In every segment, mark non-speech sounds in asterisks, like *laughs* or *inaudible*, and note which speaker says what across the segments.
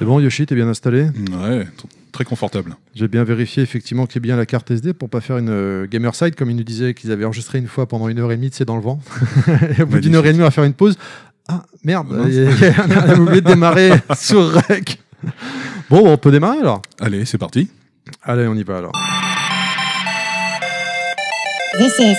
Speaker 1: C'est bon, Yoshi, t'es bien installé
Speaker 2: Ouais, très confortable.
Speaker 1: J'ai bien vérifié effectivement qu'il y ait bien la carte SD pour pas faire une euh, gamer side comme ils nous disaient qu'ils avaient enregistré une fois pendant une heure et demie, c'est dans le vent. *laughs* et au bout d'une heure et demie, on va faire une pause. Ah merde, il y a- on a oublié de démarrer *laughs* sur rec. Bon, on peut démarrer alors
Speaker 2: Allez, c'est parti.
Speaker 1: Allez, on y va alors.
Speaker 3: This is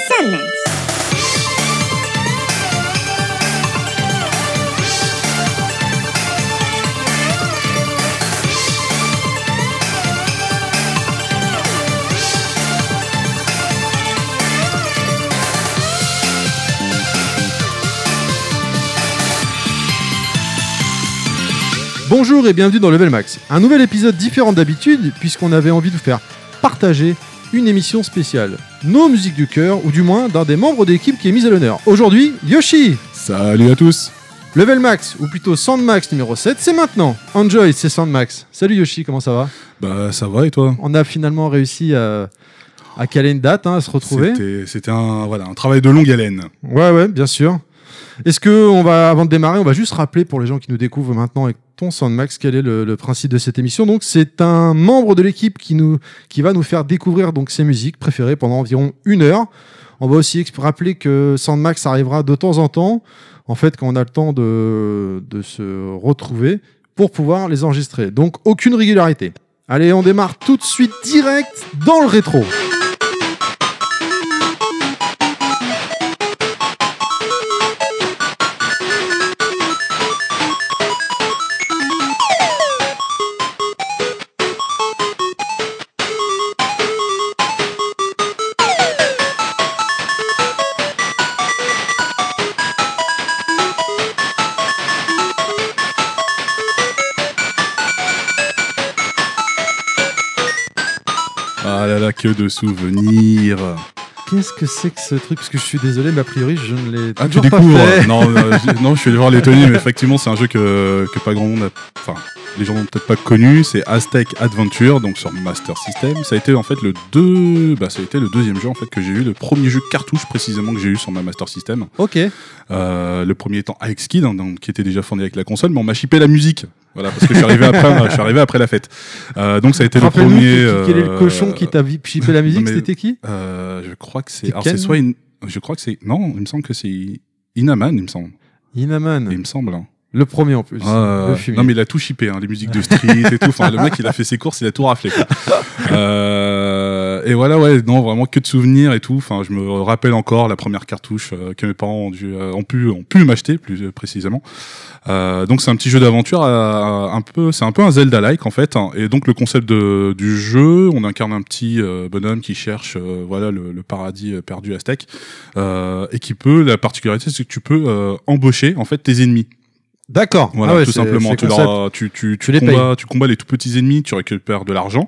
Speaker 1: Bonjour et bienvenue dans Level Max. Un nouvel épisode différent d'habitude puisqu'on avait envie de vous faire partager une émission spéciale. Nos musiques du cœur ou du moins d'un des membres de l'équipe qui est mise à l'honneur. Aujourd'hui, Yoshi
Speaker 2: Salut à tous.
Speaker 1: Level Max, ou plutôt Sandmax numéro 7, c'est maintenant. Enjoy, c'est Sandmax. Salut Yoshi, comment ça va?
Speaker 2: Bah ça va et toi?
Speaker 1: On a finalement réussi à, à caler une date, hein, à se retrouver.
Speaker 2: C'était c'était un voilà un travail de longue haleine.
Speaker 1: Ouais, ouais, bien sûr. Est-ce que on va, avant de démarrer, on va juste rappeler pour les gens qui nous découvrent maintenant avec Sandmax quel est le, principe de cette émission? Donc, c'est un membre de l'équipe qui nous, qui va nous faire découvrir ses musiques préférées pendant environ une heure. On va aussi rappeler que Sandmax arrivera de temps en temps, en fait, quand on a le temps de, de se retrouver pour pouvoir les enregistrer. Donc, aucune régularité. Allez, on démarre tout de suite direct dans le rétro.
Speaker 2: Que de souvenirs.
Speaker 1: Qu'est-ce que c'est que ce truc? Parce que je suis désolé, mais a priori, je ne l'ai
Speaker 2: Ah tu
Speaker 1: pas
Speaker 2: découvres
Speaker 1: fait.
Speaker 2: Non euh, *laughs* je- non je suis allé voir les Tony mais effectivement c'est un jeu que que pas grand monde a enfin les gens n'ont peut-être pas connu, c'est Aztec Adventure, donc sur Master System. Ça a été en fait le deux, bah ça a été le deuxième jeu en fait que j'ai eu, le premier jeu cartouche précisément que j'ai eu sur ma Master System.
Speaker 1: Ok.
Speaker 2: Euh, le premier étant Alex Kidd, hein, donc, qui était déjà fourni avec la console, mais on m'a chippé la musique. Voilà, parce que je suis arrivé après, *laughs* je suis arrivé après la fête. Euh, donc ça a été le premier.
Speaker 1: qui- quel est le
Speaker 2: euh,
Speaker 1: cochon qui t'a chippé la musique C'était qui
Speaker 2: euh, Je crois que c'est. Alors c'est soit une. Je crois que c'est. Non, il me semble que c'est Inaman, il me semble.
Speaker 1: Inaman.
Speaker 2: Il me semble. hein.
Speaker 1: Le premier en plus. Le fumier.
Speaker 2: non mais il a tout chippé, hein, les musiques de Street et tout. Enfin, le mec il a fait ses courses, il a tout raflé. quoi. *laughs* Euh, et voilà, ouais, non, vraiment que de souvenirs et tout. Enfin, je me rappelle encore la première cartouche euh, que mes parents ont, dû, euh, ont pu, ont pu m'acheter plus euh, précisément. Euh, donc c'est un petit jeu d'aventure, euh, un peu, c'est un peu un Zelda-like en fait. hein. Et donc le concept de, du jeu, on incarne un petit euh, bonhomme qui cherche, euh, voilà, le, le paradis euh, perdu aztèque, euh, et qui peut, la particularité, c'est que tu peux euh, embaucher en fait tes ennemis.
Speaker 1: D'accord.
Speaker 2: Voilà,
Speaker 1: Ah ouais,
Speaker 2: tout simplement. Tu, leur- tu, tu, tu,
Speaker 1: Tu les
Speaker 2: combats, tu combats les tout petits ennemis, tu récupères de l'argent,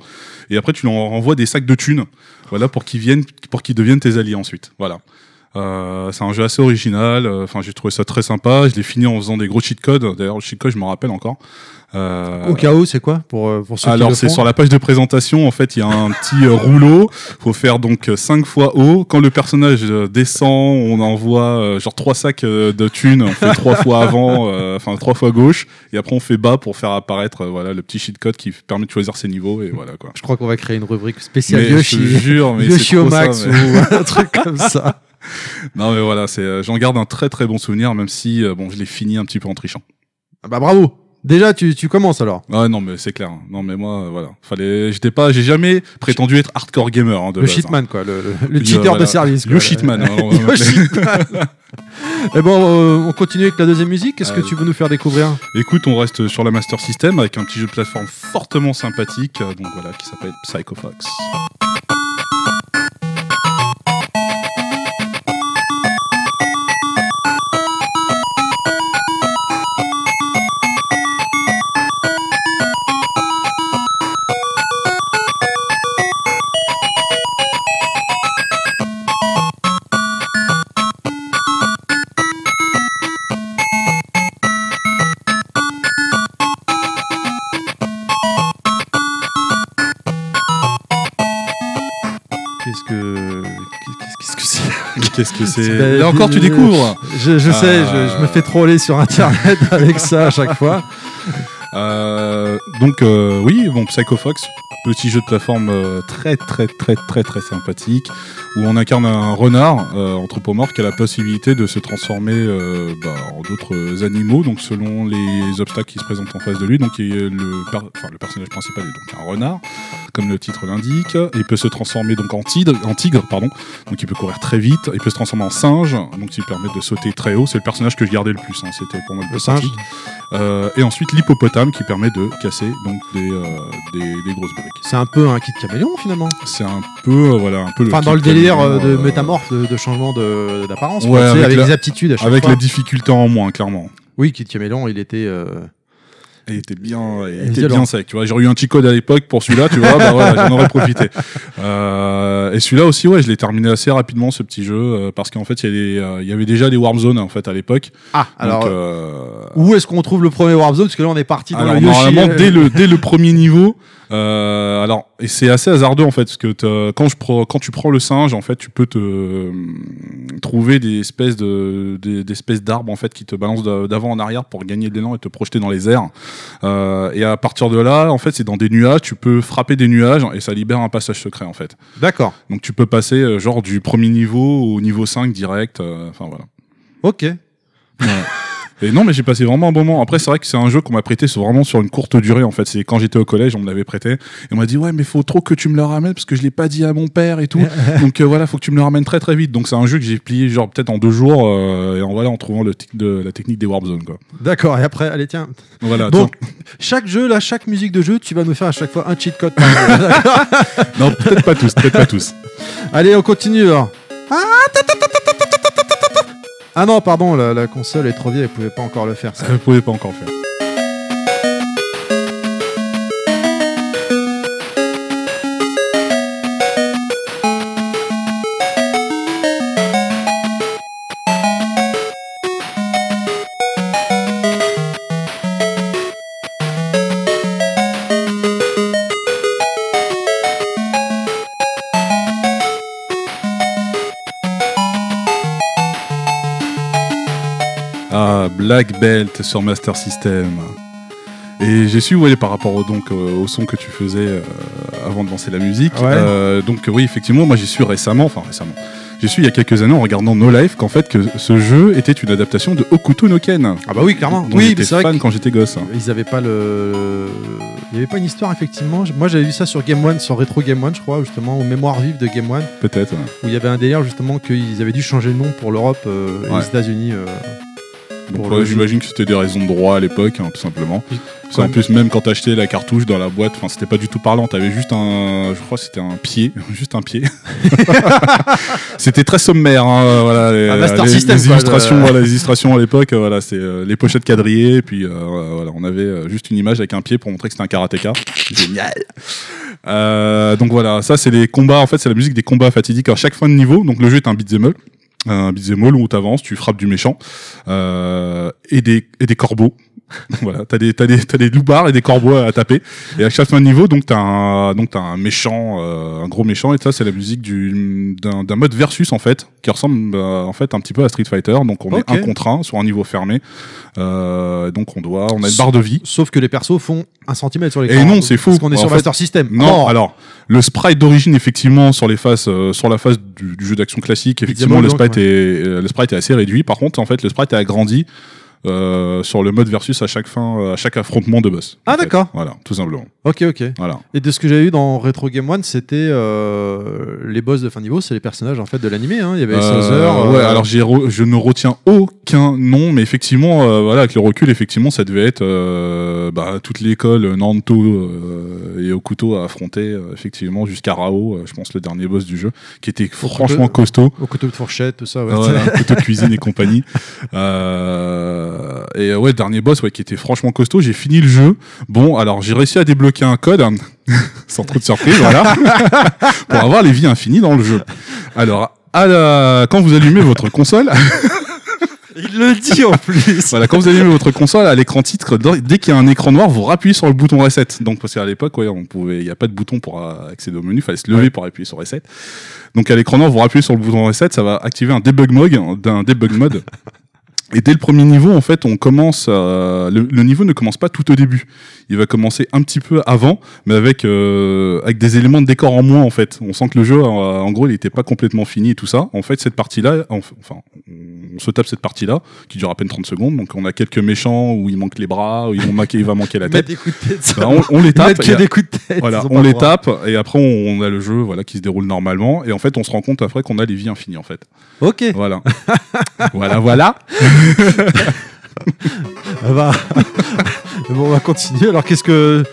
Speaker 2: et après tu leur envoies des sacs de thunes, voilà, pour qu'ils viennent, pour qu'ils deviennent tes alliés ensuite. Voilà. Euh, c'est un jeu assez original. euh, Enfin, j'ai trouvé ça très sympa. Je l'ai fini en faisant des gros cheat codes. D'ailleurs, le cheat code, je m'en rappelle encore. Euh,
Speaker 1: Au cas où, c'est quoi pour, pour ceux
Speaker 2: alors c'est sur la page de présentation en fait il y a un petit rouleau faut faire donc 5 fois haut quand le personnage descend on envoie genre trois sacs de thunes on fait trois fois avant enfin trois fois gauche et après on fait bas pour faire apparaître voilà le petit cheat code qui permet de choisir ses niveaux et voilà quoi
Speaker 1: Je crois qu'on va créer une rubrique spéciale Yoshi.
Speaker 2: je te jure mais
Speaker 1: Yoshi au max
Speaker 2: mais-
Speaker 1: ou un truc comme ça. *laughs*
Speaker 2: non mais voilà c'est euh, j'en garde un très très bon souvenir même si euh, bon je l'ai fini un petit peu en trichant
Speaker 1: Ah bah bravo. Déjà, tu, tu commences alors.
Speaker 2: ouais non mais c'est clair non mais moi euh, voilà fallait j'étais pas j'ai jamais prétendu être hardcore gamer hein, de
Speaker 1: le
Speaker 2: base, hein.
Speaker 1: shitman, quoi. Le, le- le cheater
Speaker 2: voilà.
Speaker 1: de service. quoi.
Speaker 2: Yo shitman, hein, *laughs*
Speaker 1: shitman. *laughs* Et bon, euh, on continue avec la deuxième musique. Qu'est-ce que tu veux nous faire découvrir
Speaker 2: Écoute, on reste sur la Master System avec un petit jeu de plateforme fortement sympathique, donc voilà, qui s'appelle Psycho
Speaker 1: Qu'est-ce que c'est Ben,
Speaker 2: Là encore, tu découvres
Speaker 1: Je, je sais,
Speaker 2: Euh.
Speaker 1: je, je me fais troller sur internet *laughs* avec ça à chaque fois.
Speaker 2: Euh, donc euh, oui, bon, Psycho Fox, petit jeu de plateforme euh, très très très très très sympathique où on incarne un renard euh, anthropomorphe qui a la possibilité de se transformer euh, bah, en d'autres animaux, donc selon les obstacles qui se présentent en face de lui. Donc il est le, per- enfin, le personnage principal est donc un renard, comme le titre l'indique. Et Il peut se transformer donc en tigre, en tigre, pardon. Donc il peut courir très vite. Il peut se transformer en singe, donc qui permet de sauter très haut. C'est le personnage que je gardais le plus. hein. C'était pour moi le
Speaker 1: singe.
Speaker 2: Euh, et ensuite l'hippopotame qui permet de casser donc des, euh, des, des grosses briques.
Speaker 1: C'est un peu un kit caméléon finalement.
Speaker 2: C'est un peu euh, voilà un peu
Speaker 1: Enfin,
Speaker 2: kit
Speaker 1: dans le délire
Speaker 2: caméléon,
Speaker 1: euh, de
Speaker 2: euh,
Speaker 1: métamorphe, de, de changement de- d'apparence.
Speaker 2: Ouais,
Speaker 1: quoi, tu sais,
Speaker 2: avec
Speaker 1: avec
Speaker 2: la-
Speaker 1: les aptitudes à chaque
Speaker 2: avec
Speaker 1: fois.
Speaker 2: la difficulté en moins clairement.
Speaker 1: Oui, kit caméléon, il était. euh,
Speaker 2: Il était bien, il était
Speaker 1: violent.
Speaker 2: bien sec. Tu vois, j'aurais eu un petit code à l'époque pour celui-là, tu vois, bah voilà, *laughs* j'en aurais profité. Euh, et celui-là aussi, ouais, je l'ai terminé assez rapidement ce petit jeu euh, parce qu'en fait, il y, a des, euh, il y avait déjà des Warm Zones en fait à l'époque.
Speaker 1: Ah, alors.
Speaker 2: Donc,
Speaker 1: euh, Où est-ce qu'on trouve le premier Warp Zone? Parce que là, on est parti dans
Speaker 2: alors
Speaker 1: le Yoshi.
Speaker 2: normalement,
Speaker 1: euh,
Speaker 2: dès le dès le premier niveau, euh, alors et c'est assez hasardeux en fait parce que quand je prends quand tu prends le singe, en fait, tu peux te euh, trouver des espèces de des, des espèces d'arbres en fait qui te balancent d'avant en arrière pour gagner de l'élan et te projeter dans les airs. Euh, et à partir de là, en fait, c'est dans des nuages, tu peux frapper des nuages et ça libère un passage secret en fait.
Speaker 1: D'accord.
Speaker 2: Donc tu peux passer genre du premier niveau au niveau 5 direct. Enfin voilà.
Speaker 1: Ok.
Speaker 2: Non, mais j'ai passé vraiment un bon moment. Après, c'est vrai que c'est un jeu qu'on m'a prêté vraiment sur une courte durée, en fait. C'est quand j'étais au collège, on me l'avait prêté. Et on m'a dit, ouais, mais faut trop que tu me le ramènes parce que je l'ai pas dit à mon père et tout. *laughs* Donc euh, voilà, faut que tu me le ramènes très très vite. Donc c'est un jeu que j'ai plié, genre peut-être en deux jours, euh, et en voilà, en trouvant le de, la technique des Warp Zones, quoi.
Speaker 1: D'accord, et après, allez, tiens.
Speaker 2: Voilà,
Speaker 1: Donc, chaque jeu, là, chaque musique de jeu, tu vas nous faire à chaque fois un cheat code par *laughs*
Speaker 2: non, peut-être pas tous, peut-être pas tous.
Speaker 1: Allez, on continue alors. Ah, ah non, pardon, la, console est trop vieille, elle pouvait pas encore le faire. Ça.
Speaker 2: Vous pouvez pas encore le faire. Black Belt sur Master System. Et j'ai su, ouais, par rapport au, donc, euh, au son que tu faisais euh, avant de lancer la musique.
Speaker 1: Ouais.
Speaker 2: Euh, donc, oui, effectivement, moi j'ai su récemment, enfin récemment, j'ai su il y a quelques années en regardant No Life qu'en fait que ce jeu était une adaptation de Hokuto no Ken.
Speaker 1: Ah bah oui, clairement. oui,
Speaker 2: j'étais
Speaker 1: c'est vrai
Speaker 2: fan quand j'étais gosse.
Speaker 1: Ils avaient pas le. Il y avait pas une histoire, effectivement. Moi, j'avais vu ça sur Game One, sur Retro Game One, je crois, justement, ou Mémoire vive de Game One,
Speaker 2: Peut-être. ouais.
Speaker 1: où il y avait un délire, justement, qu'ils avaient dû changer le nom pour l'Europe euh, et
Speaker 2: Ouais.
Speaker 1: les États-Unis.
Speaker 2: Donc, j'imagine que c'était des raisons de droit à l'époque, hein, tout simplement. Qu'en plus, même quand t'achetais la cartouche dans la boîte, enfin, c'était pas du tout parlant. T'avais juste un, je crois, c'était un pied, *laughs* juste un pied. *laughs* c'était très sommaire, hein, voilà. Les,
Speaker 1: Un Master
Speaker 2: les-
Speaker 1: System,
Speaker 2: les illustrations, voilà, les illustrations à l'époque, voilà, c'est euh, les pochettes quadrillées, puis euh, voilà, on avait euh, juste une image avec un pied pour montrer que c'était un karatéka. Génial. Euh, donc voilà, ça c'est les combats. En fait, c'est la musique des combats fatidiques à chaque fin de niveau. Donc le jeu est un beat'em up, un beat'em all où t'avances, tu frappes du méchant euh, et des et des corbeaux. *laughs* voilà, t'as des t'as des t'as des loupards et des corbeaux à taper. Et à chaque fin de niveau, donc t'as un donc t'as un méchant, euh, un gros méchant. Et ça, c'est la musique du d'un d'un mode versus en fait, qui ressemble euh, en fait un petit peu à Street Fighter. Donc on est un contre un sur un niveau fermé. Euh, donc on doit, on a une barre de vie.
Speaker 1: Sauf que les persos font un centimètre sur l'écran.
Speaker 2: Et non, c'est faux.
Speaker 1: Parce qu'on est
Speaker 2: En
Speaker 1: sur
Speaker 2: fait,
Speaker 1: Master System.
Speaker 2: Non,
Speaker 1: Oh.
Speaker 2: alors le sprite d'origine effectivement sur les faces, euh, sur la face du, du jeu d'action classique, effectivement le sprite est euh, le sprite est assez réduit. Par contre, en fait, le sprite est agrandi euh, sur le mode versus à chaque fin, euh, à chaque affrontement de boss.
Speaker 1: Ah, d'accord.
Speaker 2: Voilà, tout simplement.
Speaker 1: Ok, ok.
Speaker 2: Voilà.
Speaker 1: Et de ce que j'avais eu dans Retro Game One, c'était euh, les boss de fin niveau, c'est les personnages en fait de l'animé. Hein. Il y avait
Speaker 2: Euh,
Speaker 1: Sauzer.
Speaker 2: ouais,
Speaker 1: euh,
Speaker 2: alors j'ai re- je ne retiens aucun nom, mais effectivement, euh, voilà, avec le recul, effectivement, ça devait être euh, bah, toute l'école Nanto euh, et Okuto à affronter, effectivement, jusqu'à Rao, je pense le dernier boss du jeu, qui était franchement costaud.
Speaker 1: au couteau de fourchette, tout ça. Ouais.
Speaker 2: Voilà, *laughs* couteau de cuisine et compagnie. Euh, et euh, ouais, dernier boss, ouais, qui était franchement costaud. J'ai fini le jeu. Bon, alors j'ai réussi à débloquer un code, hein, *laughs* sans trop de surprise, voilà, *laughs* pour avoir les vies infinies dans le jeu. Alors, à la... quand vous allumez votre console, *laughs*
Speaker 1: Il le dit en plus.
Speaker 2: voilà, quand vous allumez votre console à l'écran titre, dès qu'il y a un écran noir, vous rappuyez sur le bouton reset. Donc parce qu'à l'époque, ouais, on pouvait, il n'y a pas de bouton pour euh, accéder au menu, il fallait se lever
Speaker 1: Ouais.
Speaker 2: pour appuyer sur reset. Donc à l'écran noir, vous rappuyez sur le bouton reset, ça va activer un debug mode, d'un debug mode. Et dès le premier niveau, en fait, on commence. le, le niveau ne commence pas tout au début. Il va commencer un petit peu avant, mais avec euh, avec des éléments de décor en moins, en fait. On sent que le jeu, en gros, il n'était pas complètement fini et tout ça. En fait, cette partie-là, en- enfin, on se tape cette partie-là qui dure à peine 30 secondes. Donc, on a quelques méchants où il manque les bras, où il, vont manquer- il va manquer la *laughs* tête.
Speaker 1: des coups de tête. ça.
Speaker 2: Bah, on, on les *laughs*
Speaker 1: Ils
Speaker 2: tape.
Speaker 1: mettent
Speaker 2: et
Speaker 1: que des coups de tête.
Speaker 2: voilà,
Speaker 1: ils
Speaker 2: on les
Speaker 1: droit.
Speaker 2: tape et après on a le jeu voilà qui se déroule normalement et en fait on se rend compte après qu'on a les vies infinies en fait.
Speaker 1: Ok.
Speaker 2: Voilà. *laughs* voilà voilà.
Speaker 1: Ah *laughs* bah. *laughs* bon, on va continuer. Alors, qu'est-ce que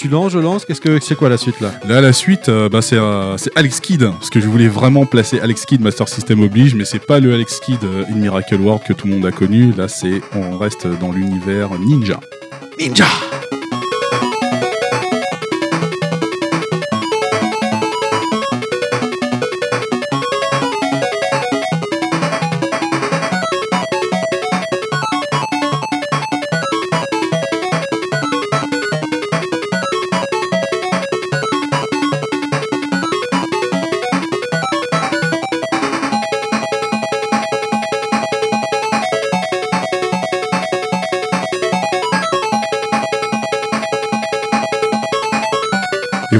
Speaker 1: tu lances, je lance? Qu'est-ce que c'est quoi la suite là?
Speaker 2: Là la suite euh, bah, c'est euh, c'est Alex Kidd parce que je voulais vraiment placer Alex Kidd Master System oblige mais c'est pas le Alex Kidd euh, in Miracle World que tout le monde a connu. Là c'est on reste dans l'univers ninja. Ninja.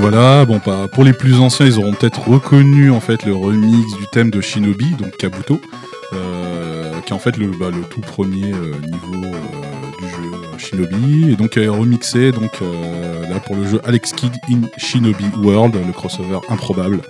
Speaker 2: Voilà, bon, bah, pour les plus anciens, ils auront peut-être reconnu en fait le remix du thème de Shinobi, donc Kabuto, euh, qui est en fait le, bah, le tout premier euh, niveau euh, du jeu Shinobi, et donc euh, remixé donc là pour le jeu Alex Kidd in Shinobi World, le crossover improbable.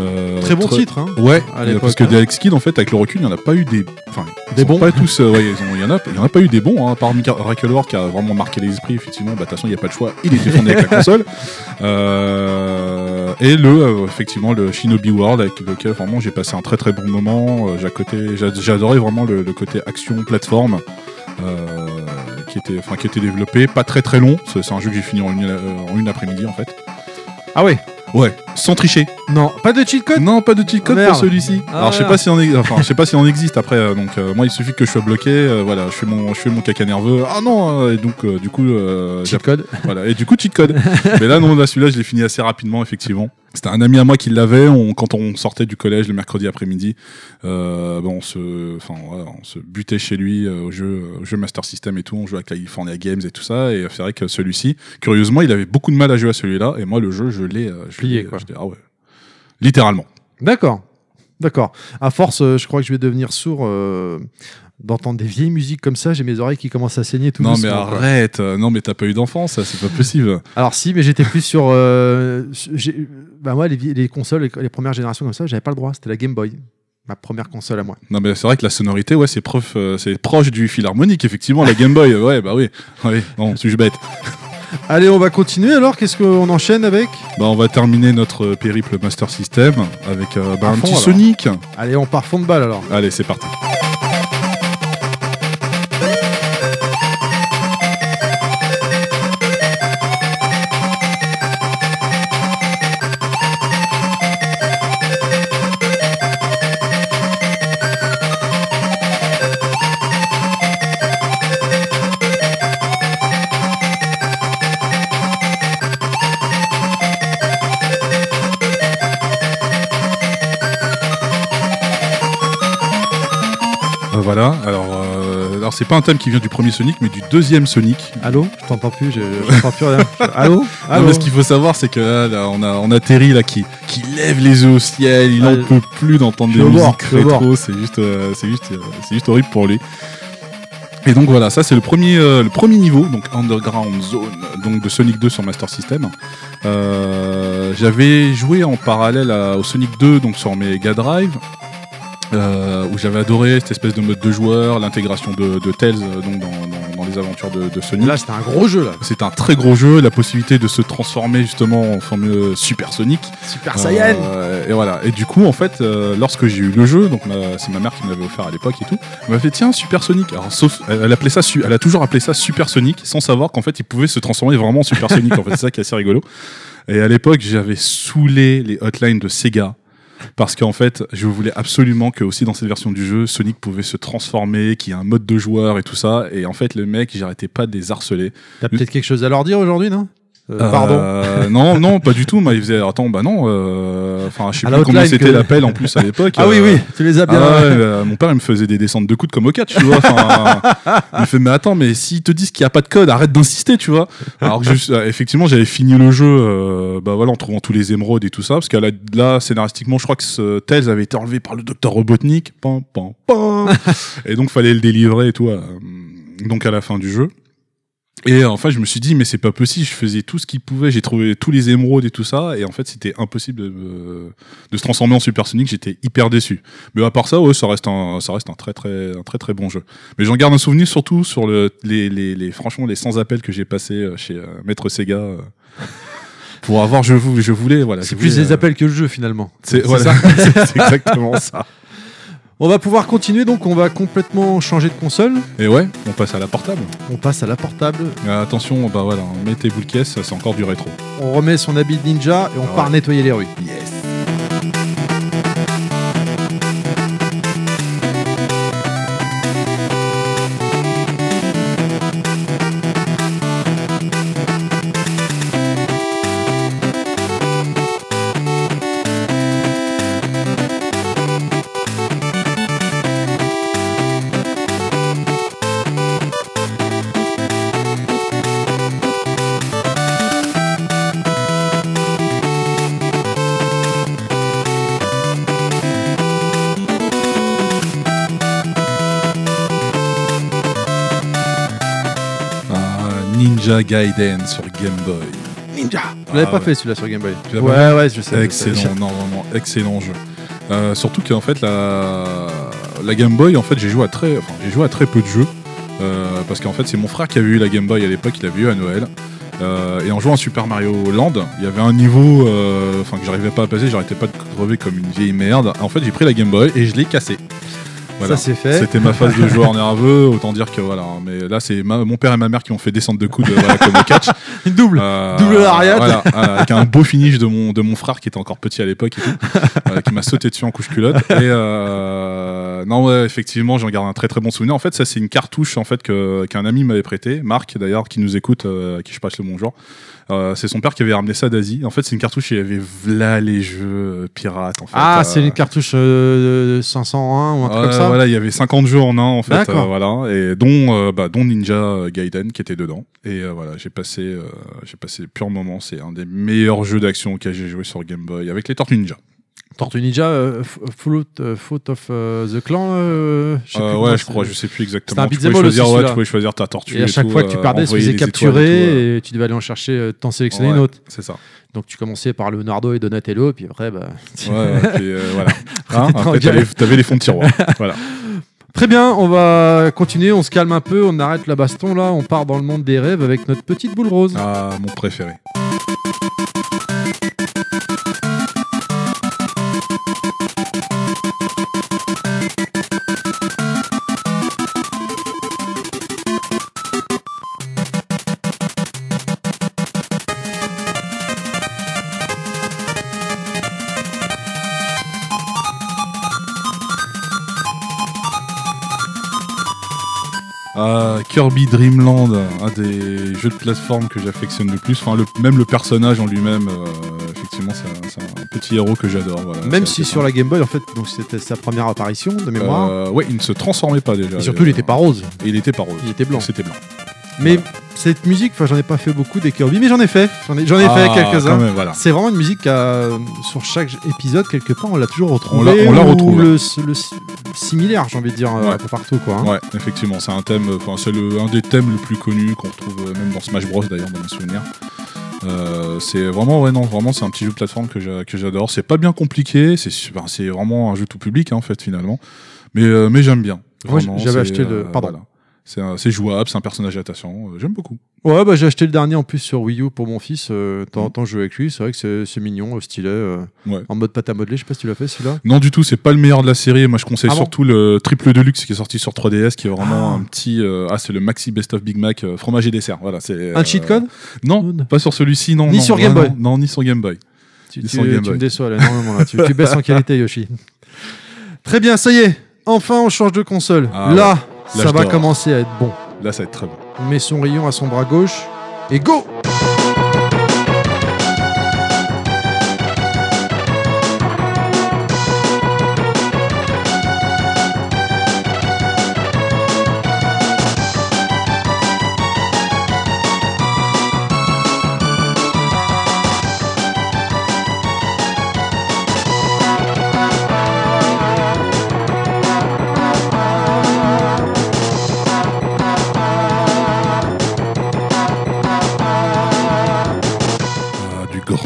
Speaker 2: Euh,
Speaker 1: Très bon titre, hein
Speaker 2: Ouais,
Speaker 1: à
Speaker 2: euh, parce que
Speaker 1: hein.
Speaker 2: des Alex Kidd, en fait, avec le recul, il n'y en a pas eu des. Enfin,
Speaker 1: Des bons.
Speaker 2: Pas tous. euh, ouais, il y en a, il y en a pas eu des bons, hein, à part Miracle World qui a vraiment marqué les esprits. Effectivement, bah, de toute façon, il n'y a pas de choix. Il était fondé avec la console. *laughs* Euh, et le, euh, effectivement, le Shinobi World avec lequel vraiment j'ai passé un très très bon moment. J'adorais vraiment le, le côté action plateforme. euh, qui était, enfin, qui était développé, pas très très long. C'est un jeu que j'ai fini en une, en une après-midi en fait.
Speaker 1: Ah ouais?
Speaker 2: Ouais, sans tricher.
Speaker 1: Non, pas de cheat code?
Speaker 2: Non, pas de cheat code
Speaker 1: Merde.
Speaker 2: pour celui-ci.
Speaker 1: Ah,
Speaker 2: Alors je sais pas si on est, enfin je sais pas si on existe après. euh, donc euh, moi il suffit que je sois bloqué, euh, voilà, je fais mon, je fais mon caca nerveux. Ah non, euh, et donc euh, du coup, euh,
Speaker 1: Cheat code
Speaker 2: voilà, et du coup cheat code. *laughs* Mais là non, là celui-là je l'ai fini assez rapidement effectivement. C'était un ami à moi qui l'avait. On, quand on sortait du collège le mercredi après-midi, euh, bon, on se, enfin voilà, on se butait chez lui euh, au jeu, au jeu Master System et tout. On jouait à California Games et tout ça. Et c'est vrai que celui-ci, curieusement, il avait beaucoup de mal à jouer à celui-là. Et moi le jeu, je l'ai, euh, je
Speaker 1: Plié,
Speaker 2: l'ai-
Speaker 1: quoi.
Speaker 2: J'étais- ah ouais, littéralement.
Speaker 1: D'accord. D'accord. À force, euh, je crois que je vais devenir sourd euh, d'entendre des vieilles musiques comme ça. J'ai mes oreilles qui commencent à saigner tout
Speaker 2: Non mais
Speaker 1: doucement, quoi.
Speaker 2: arrête, euh, non mais t'as pas eu d'enfance, ça c'est pas possible.
Speaker 1: Alors si, mais j'étais plus sur... euh, j'ai- bah moi, les, vie- les consoles, les, les premières générations comme ça, j'avais pas le droit. C'était la Game Boy. Ma première console à moi.
Speaker 2: Non mais c'est vrai que la sonorité, ouais, c'est prof, euh, c'est proche du philharmonique effectivement, la Game Boy, ouais bah oui, oui, non, suis-je bête.
Speaker 1: Allez, on va continuer alors. Qu'est-ce qu'on enchaîne avec
Speaker 2: Bah on va terminer notre périple Master System avec euh, bah, un
Speaker 1: fond,
Speaker 2: petit
Speaker 1: alors.
Speaker 2: Sonic.
Speaker 1: Allez, on part fond de balle alors.
Speaker 2: Allez c'est parti. Alors c'est pas un thème qui vient du premier Sonic, mais du deuxième Sonic.
Speaker 1: Allô Je t'entends plus, je plus rien. *laughs* Allô
Speaker 2: Non, mais ce qu'il faut savoir, c'est que là, là, on a on a Terry là qui qui lève les yeux au ciel, il
Speaker 1: Ah,
Speaker 2: n'en peut plus d'entendre des musiques
Speaker 1: bord,
Speaker 2: rétro, c'est juste euh, c'est juste euh, c'est juste horrible pour lui. Et donc voilà, ça c'est le premier euh, le premier niveau, donc Underground Zone, donc de Sonic 2 sur Master System. Euh, J'avais joué en parallèle à- au Sonic 2 donc sur Mega Drive. Euh, où j'avais adoré cette espèce de mode de joueur, l'intégration de, de Tails euh, donc dans, dans- dans les aventures de, de Sonic.
Speaker 1: Là, c'était un gros jeu.
Speaker 2: C'est un très gros jeu, la possibilité de se transformer justement en fameux Super Sonic.
Speaker 1: Super Saiyan
Speaker 2: Euh, et voilà. Et du coup, en fait, euh, lorsque j'ai eu le jeu, donc c'est ma mère qui me l'avait offert à l'époque et tout, elle m'a fait tiens Super Sonic. Alors sauf, elle, appelait ça, elle a toujours appelé ça Super Sonic, sans savoir qu'en fait, il pouvait se transformer vraiment en Super Sonic. En fait, c'est ça qui est assez rigolo. Et à l'époque, j'avais saoulé les hotlines de Sega. Parce qu'en fait, je voulais absolument que aussi dans cette version du jeu, Sonic pouvait se transformer, qu'il y ait un mode de joueur et tout ça. Et en fait, le mec, j'arrêtais pas de les harceler.
Speaker 1: T'as peut-être quelque chose à leur dire aujourd'hui, non? Euh, Pardon.
Speaker 2: Euh, *laughs* non, non, pas du tout. Moi, il faisait. Attends, bah non. euh, Enfin, je sais
Speaker 1: À
Speaker 2: plus c'était
Speaker 1: que-
Speaker 2: l'appel en plus à l'époque. *laughs*
Speaker 1: Ah oui,
Speaker 2: euh,
Speaker 1: oui, tu les as bien.
Speaker 2: Ah ouais, mon père il me faisait des descentes de coude comme au catch, tu vois. *laughs* Il me fait mais attends mais s'ils te disent qu'il n'y a pas de code, arrête d'insister, tu vois. Alors que je- effectivement j'avais fini le jeu, bah voilà en trouvant tous les émeraudes et tout ça, parce que là, là scénaristiquement je crois que ce Tails avait été enlevé par le docteur Robotnik, pam, pam, pam. et donc fallait le délivrer et tout. donc à la fin du jeu. Et enfin, je me suis dit, mais c'est pas possible. Je faisais tout ce qu'il pouvait. J'ai trouvé tous les émeraudes et tout ça. Et en fait, c'était impossible de, de se transformer en Super Sonic. J'étais hyper déçu. Mais à part ça, ouais, ça reste un, ça reste un très très, un très très bon jeu. Mais j'en garde un souvenir surtout sur le, les, les, les franchement, les 100 appels que j'ai passés euh, chez euh, Maître Sega. euh, pour avoir, je, vou- je voulais, voilà.
Speaker 1: C'est plus
Speaker 2: voulais,
Speaker 1: des
Speaker 2: euh,
Speaker 1: appels que le jeu finalement.
Speaker 2: C'est voilà,
Speaker 1: ça *laughs*
Speaker 2: exactement ça.
Speaker 1: On va pouvoir continuer donc on va complètement changer de console.
Speaker 2: Et ouais, on passe à la portable.
Speaker 1: On passe à la portable.
Speaker 2: Euh, attention, bah voilà, mettez vous le caisse, c'est encore du rétro.
Speaker 1: On remet son habit de ninja et on
Speaker 2: Ah
Speaker 1: part nettoyer les rues.
Speaker 2: Yes. Ninja Gaiden sur Game Boy.
Speaker 1: Ninja Je l'avais
Speaker 2: Ah
Speaker 1: pas
Speaker 2: ouais.
Speaker 1: fait celui-là sur Game Boy.
Speaker 2: Tu
Speaker 1: Ouais,
Speaker 2: pas
Speaker 1: ouais, je sais. je sais.
Speaker 2: Excellent, non vraiment excellent jeu. Euh, surtout qu'en fait la, la Game Boy, en fait, j'ai joué à très, enfin, j'ai joué à très peu de jeux euh, parce qu'en fait c'est mon frère qui avait eu la Game Boy à l'époque, il l'avait eu à Noël. Euh, et en jouant à Super Mario Land, il y avait un niveau, euh, enfin que j'arrivais pas à passer, j'arrêtais pas de crever comme une vieille merde. En fait, j'ai pris la Game Boy et je l'ai cassé. Voilà.
Speaker 1: Ça c'est fait.
Speaker 2: C'était ma phase de joueur *laughs* nerveux, autant dire que voilà. Mais là, c'est mon père et ma mère qui ont fait descendre de coude, euh, voilà, comme au catch. *laughs*
Speaker 1: Double.
Speaker 2: Euh,
Speaker 1: Double lariat.
Speaker 2: voilà, voilà, *laughs* avec un beau finish de mon, de mon frère qui était encore petit à l'époque et tout, euh, qui m'a sauté dessus en couche culotte. Et euh, non, ouais, effectivement, j'en garde un très très bon souvenir. En fait, ça, c'est une cartouche en fait que- qu'un ami m'avait prêté, Marc d'ailleurs, qui nous écoute, euh, à qui je passe le bonjour. Euh, c'est son père qui avait ramené ça d'Asie. En fait, c'est une cartouche, il y avait là les jeux euh, pirates. En fait,
Speaker 1: Ah,
Speaker 2: Euh,
Speaker 1: c'est une cartouche euh, 501 ou un truc comme ça
Speaker 2: Voilà, il y avait 50 jeux en un en fait, euh, voilà, et dont euh, bah, dont Ninja Gaiden qui était dedans. Et euh, voilà, j'ai passé j'ai passé pur moment. C'est un des meilleurs jeux d'action auxquels j'ai joué sur Game Boy avec les Tortues Ninja.
Speaker 1: Tortue Ninja, euh, F- Fault, euh, of euh, the Clan. euh, je
Speaker 2: Euh, ouais, je
Speaker 1: c'est.
Speaker 2: crois, je sais plus exactement.
Speaker 1: C'était un
Speaker 2: Tu pouvais
Speaker 1: all aussi,
Speaker 2: choisir, ouais, tu pouvais choisir ta tortue.
Speaker 1: Et à chaque fois que tu perdais,
Speaker 2: des étoiles
Speaker 1: capturer
Speaker 2: et
Speaker 1: tu devais aller en chercher, t'en sélectionner
Speaker 2: Ouais,
Speaker 1: une autre.
Speaker 2: C'est ça.
Speaker 1: Donc tu commençais par Leonardo et Donatello, puis après, bah. *laughs*
Speaker 2: Ouais, puis, voilà. *laughs* Hein, après, t'avais t'avais les fonds de tiroir. *laughs* voilà.
Speaker 1: Très bien, on va continuer, on se calme un peu, on arrête la baston là, on part dans le monde des rêves avec notre petite boule rose.
Speaker 2: Ah, mon préféré. Kirby Dreamland, un des jeux de plateforme que j'affectionne le plus. Enfin, le, même le personnage en lui-même, euh, effectivement, c'est un, petit héros que j'adore. Voilà,
Speaker 1: Même si sur la Game Boy, en fait, donc c'était sa première apparition de mémoire.
Speaker 2: Euh, ouais, il ne se transformait pas déjà.
Speaker 1: et surtout, il était pas rose,
Speaker 2: Et il était pas rose.
Speaker 1: il était blanc.
Speaker 2: C'était blanc.
Speaker 1: Mais cette musique, enfin, j'en ai pas fait beaucoup des Kirby, mais j'en ai fait. J'en ai, fait
Speaker 2: Ah,
Speaker 1: quelques-uns.
Speaker 2: voilà.
Speaker 1: C'est vraiment une musique qui a, sur chaque épisode, quelque part, on l'a toujours retrouvé.
Speaker 2: On l'a- retrouvé.
Speaker 1: Le, le similaire, j'ai envie de dire, euh,
Speaker 2: Ouais.
Speaker 1: un peu partout, quoi. hein.
Speaker 2: Ouais, effectivement, c'est un thème, enfin c'est le- un des thèmes le plus connus qu'on retrouve euh, même dans Smash Bros d'ailleurs dans mes souvenirs. Euh, c'est vraiment ouais non vraiment c'est un petit jeu de plateforme que j'a- que j'adore. C'est pas bien compliqué, c'est c'est vraiment un jeu tout public hein, en fait finalement, mais euh, mais j'aime bien.
Speaker 1: J'avais acheté le- pardon.
Speaker 2: voilà. C'est jouable, c'est un personnage attachant, euh, j'aime beaucoup.
Speaker 1: Ouais, bah, j'ai acheté le dernier en plus sur Wii U pour mon fils. Euh, de temps en temps, je joue avec lui. C'est vrai que c'est, mignon, euh, stylé. euh,
Speaker 2: Ouais.
Speaker 1: En mode pâte à modeler. Je sais pas si tu l'as fait celui-là.
Speaker 2: Non du tout, c'est pas le meilleur de la série. Moi je conseille
Speaker 1: Ah bon
Speaker 2: surtout le triple deluxe qui est sorti sur 3DS, qui est vraiment
Speaker 1: Ah.
Speaker 2: un petit euh, ah c'est le maxi best of Big Mac fromage et dessert. Voilà c'est
Speaker 1: Un cheat code?
Speaker 2: Non,
Speaker 1: Code
Speaker 2: pas sur celui-ci non.
Speaker 1: Ni
Speaker 2: non,
Speaker 1: sur Game Boy.
Speaker 2: Non, ni sur Game Boy.
Speaker 1: Tu,
Speaker 2: Ils
Speaker 1: tu-
Speaker 2: sont Game
Speaker 1: tu
Speaker 2: Boy.
Speaker 1: me déçois là. Tu, tu baisses en *laughs* qualité, Yoshi. Très bien, ça y est. Enfin, on change de console.
Speaker 2: Ah
Speaker 1: là,
Speaker 2: Là,
Speaker 1: ça va commencer à être bon.
Speaker 2: Là ça va être très bon.
Speaker 1: On met son rayon à son bras gauche. Et go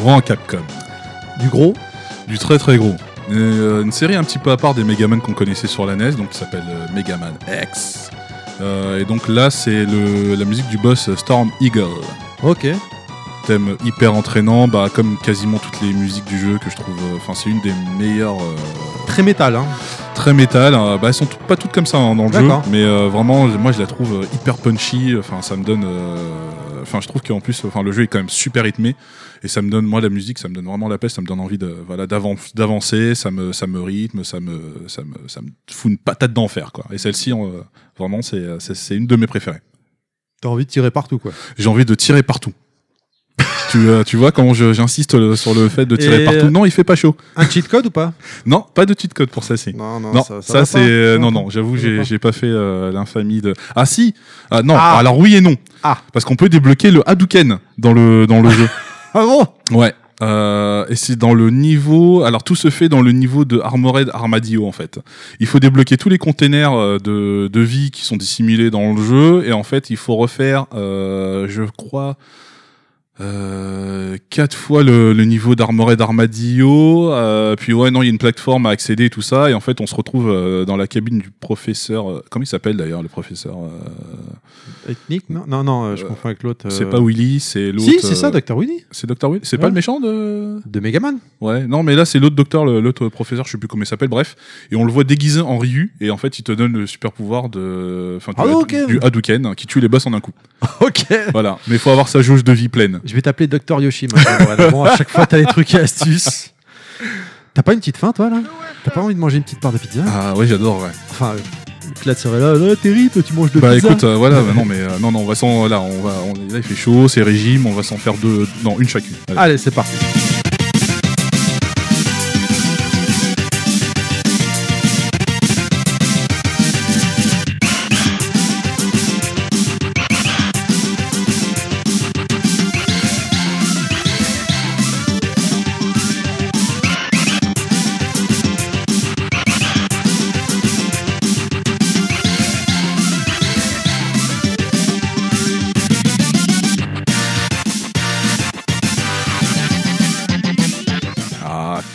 Speaker 2: grand Capcom.
Speaker 1: Du gros.
Speaker 2: Du très très gros. Euh, une série un petit peu à part des Megaman qu'on connaissait sur la NES, donc qui s'appelle euh, Megaman X. Euh, et donc là, c'est la musique du boss Storm Eagle.
Speaker 1: Ok.
Speaker 2: Thème hyper entraînant, bah, comme quasiment toutes les musiques du jeu que je trouve. euh, Enfin, c'est une des meilleures. euh,
Speaker 1: Très métal, hein.
Speaker 2: très métal. euh, bah, elles sont pas toutes comme ça hein, dans le jeu, mais euh, vraiment, moi je la trouve euh, hyper punchy. Enfin, ça me donne. Euh, Enfin, je trouve qu'en plus, enfin, le jeu est quand même super rythmé et ça me donne, moi, la musique, ça me donne vraiment la paix, ça me donne envie de, voilà, d'avan- d'avancer, ça me, ça me rythme, ça me, ça me, ça me fout une patate d'enfer, quoi. Et celle-ci, euh, vraiment, c'est, c'est, c'est une de mes préférées.
Speaker 1: T'as envie de tirer partout, quoi.
Speaker 2: J'ai envie de tirer partout. Tu, euh, tu vois comment j'insiste sur le fait de tirer
Speaker 1: Et-
Speaker 2: partout. Non, il fait pas chaud.
Speaker 1: Un cheat code ou pas?
Speaker 2: Non, pas de cheat code pour celle-ci.
Speaker 1: Non,
Speaker 2: Non, ça, c'est euh, non non, j'avoue j'ai pas fait euh, l'infamie de Ah si. Ah non,
Speaker 1: Ah.
Speaker 2: alors oui et non.
Speaker 1: Ah.
Speaker 2: Parce qu'on peut débloquer le Hadouken dans le dans le jeu. *laughs*
Speaker 1: Ah bon?
Speaker 2: Ouais. Euh, et c'est dans le niveau. Alors tout se fait dans le niveau de Armored Armadillo en fait. Il faut débloquer tous les containers de, de vie qui sont dissimulés dans le jeu et en fait il faut refaire, euh, je crois, euh, quatre fois le, le niveau d'Armored Armadillo. Euh, puis ouais non il y a une plateforme à accéder et tout ça et en fait on se retrouve euh, dans la cabine du professeur. euh, comment il s'appelle d'ailleurs le professeur
Speaker 1: Ethnique Non, non, non, je confonds avec l'autre.
Speaker 2: C'est pas Willy, c'est l'autre.
Speaker 1: Si, c'est ça, Dr. Winnie.
Speaker 2: C'est Dr. Will. C'est
Speaker 1: Ouais.
Speaker 2: pas le méchant de.
Speaker 1: De Megaman.
Speaker 2: Ouais, non, mais là, c'est l'autre docteur, l'autre professeur, je sais plus comment il s'appelle, bref. Et on le voit déguisé en Ryu, et en fait, il te donne le super pouvoir de. Enfin, du,
Speaker 1: Ah,
Speaker 2: Had-
Speaker 1: ok.
Speaker 2: du Hadouken, qui tue les boss en un coup. *laughs*
Speaker 1: ok.
Speaker 2: Voilà. Mais il faut avoir sa jauge de vie pleine.
Speaker 1: Je vais t'appeler Dr. Yoshi maintenant. Bon, à chaque fois, t'as les trucs et astuces. T'as pas une petite faim, toi, là? T'as pas envie de manger une petite part de pizza?
Speaker 2: Ah, ouais, j'adore, ouais.
Speaker 1: Enfin, euh, Claude serait là, là Terry, toi, tu manges de
Speaker 2: Bah
Speaker 1: pizza.
Speaker 2: écoute, euh, voilà, bah, non, mais euh, non, non, on va s'en. Là, on va, on- là, il fait chaud, c'est régime, on va s'en faire deux. Non, une chacune. Allez.
Speaker 1: Allez, c'est parti.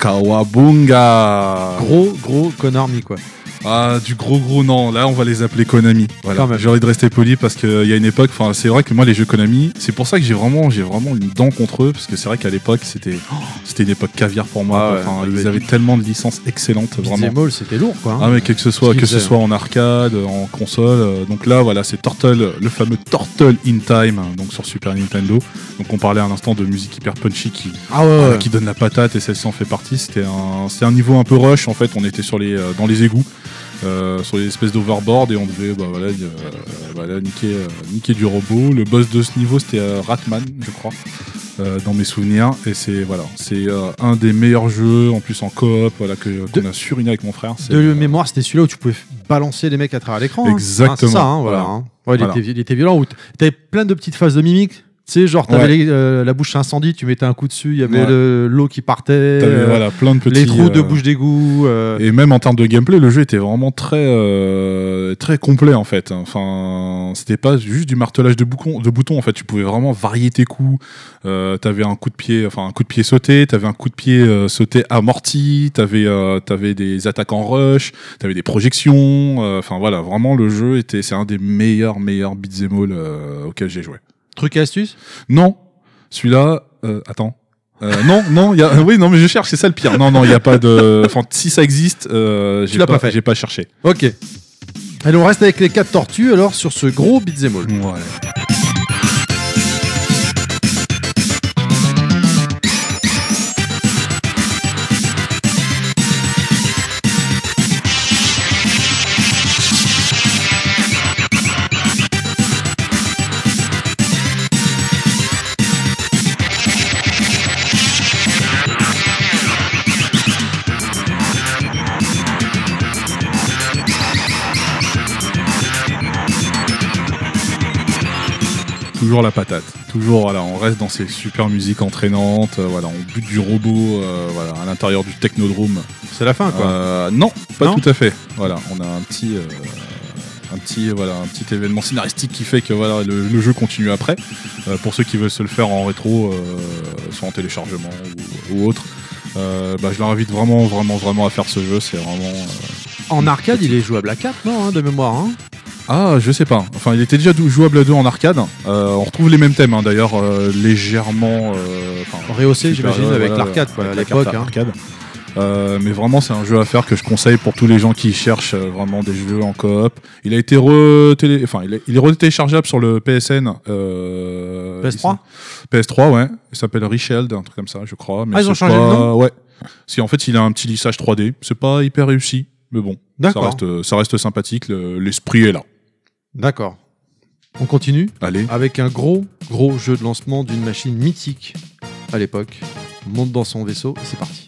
Speaker 2: Kawabunga
Speaker 1: Gros, gros Konami, quoi.
Speaker 2: Ah, du gros gros non. Là, on va les appeler Konami. Voilà. J'ai envie de rester poli parce qu'il y a une époque. Enfin, c'est vrai que moi, les jeux Konami, c'est pour ça que j'ai vraiment, j'ai vraiment une dent contre eux parce que c'est vrai qu'à l'époque, c'était, oh, *gasps* c'était une époque caviar pour moi.
Speaker 1: Ah ouais,
Speaker 2: ils avaient tellement de licences excellentes, vraiment.
Speaker 1: C'était lourd, quoi. hein.
Speaker 2: Ah mais que ce soit que ce soit en arcade, en console, euh, donc là voilà c'est Turtle, le fameux Turtle in Time, hein, donc sur Super Nintendo. Donc on parlait à un instant de musique hyper punchy qui
Speaker 1: Ah ouais, ouais.
Speaker 2: voilà, qui donne la patate et celle-ci en fait partie. C'était un, c'était un niveau un peu rush en fait. On était sur les, euh, dans les égouts, euh, sur les espèces d'overboard et on devait bah, voilà, euh, voilà, niquer, euh, niquer du robot. Le boss de ce niveau c'était euh, Ratman, je crois, euh, dans mes souvenirs. Et c'est voilà, c'est euh, un des meilleurs jeux en plus en coop voilà que qu'on a surigné avec mon frère.
Speaker 1: De mémoire, c'était celui-là où tu pouvais balancer les mecs à travers l'écran. hein.
Speaker 2: Exactement.
Speaker 1: Hein, ça, hein, voilà.
Speaker 2: Voilà.
Speaker 1: hein. Ouais, il,
Speaker 2: Voilà.
Speaker 1: était, il était violent. T'avais plein de petites phases de mimique. Tu sais, genre, t'avais
Speaker 2: Ouais.
Speaker 1: les- euh, la bouche incendie, tu mettais un coup dessus, il y avait
Speaker 2: Ouais.
Speaker 1: le- l'eau qui partait, euh,
Speaker 2: voilà, plein de petits.
Speaker 1: les trous de
Speaker 2: euh,
Speaker 1: bouche d'égout. euh,
Speaker 2: Et même en termes de gameplay, le jeu était vraiment très euh, très complet en fait. Enfin, c'était pas juste du martelage de, boucon, de boutons. En fait, tu pouvais vraiment varier tes coups. Euh, t'avais un coup de pied, enfin un coup de pied sauté. T'avais un coup de pied sauté amorti. T'avais euh, t'avais des attaques en rush. T'avais des projections. euh, Enfin voilà, vraiment le jeu était c'est un des meilleurs meilleurs beat'em all auxquels j'ai joué.
Speaker 1: Truc et astuce?
Speaker 2: Non, celui-là, euh, attends. Euh, non, non, y a, *laughs* oui, non, mais je cherche, c'est ça le pire. Non, non, il n'y a pas de. Enfin, si ça existe, euh, j'ai
Speaker 1: l'as pas fait.
Speaker 2: J'ai pas cherché.
Speaker 1: Ok. Allez, on reste avec les quatre tortues alors sur ce gros beat'em all.
Speaker 2: Ouais. Toujours la patate. Toujours, voilà, on reste dans ces super musiques entraînantes. euh, voilà, on bute du robot, euh, voilà, à l'intérieur du Technodrome.
Speaker 1: C'est la fin, quoi.
Speaker 2: Euh, non, pas
Speaker 1: Non
Speaker 2: tout à fait. Voilà, on a un petit, euh, un petit voilà un petit événement scénaristique qui fait que voilà le, le jeu continue après. Euh, pour ceux qui veulent se le faire en rétro, euh, soit en téléchargement ou, ou autre, euh, bah, je leur invite vraiment vraiment vraiment à faire ce jeu. C'est vraiment euh,
Speaker 1: En arcade, il est jouable à 4, non, hein, de mémoire. Hein
Speaker 2: ah, je sais pas. Enfin, il était déjà jouable à deux en arcade. Euh, on retrouve les mêmes thèmes, hein, d'ailleurs, euh, légèrement. euh,
Speaker 1: Rehaussé, j'imagine, avec l'arcade, quoi, à l'époque. hein.
Speaker 2: arcade. Euh, mais vraiment, c'est un jeu à faire que je conseille pour tous les gens qui cherchent euh, vraiment des jeux en coop. Il a été re enfin, il est, il est retéléchargeable sur le PSN. Euh,
Speaker 1: PS3
Speaker 2: il s- PS3, ouais. Il s'appelle Richeld, un truc comme ça, je crois. Mais
Speaker 1: Ah, ils ont changé le nom
Speaker 2: Ouais. Si en fait, il a un petit lissage 3D. C'est pas hyper réussi, mais bon. Ça reste, ça reste sympathique. le- L'esprit est là.
Speaker 1: D'accord. On continue
Speaker 2: Allez.
Speaker 1: avec un gros, gros jeu de lancement d'une machine mythique à l'époque. On monte dans son vaisseau et c'est parti.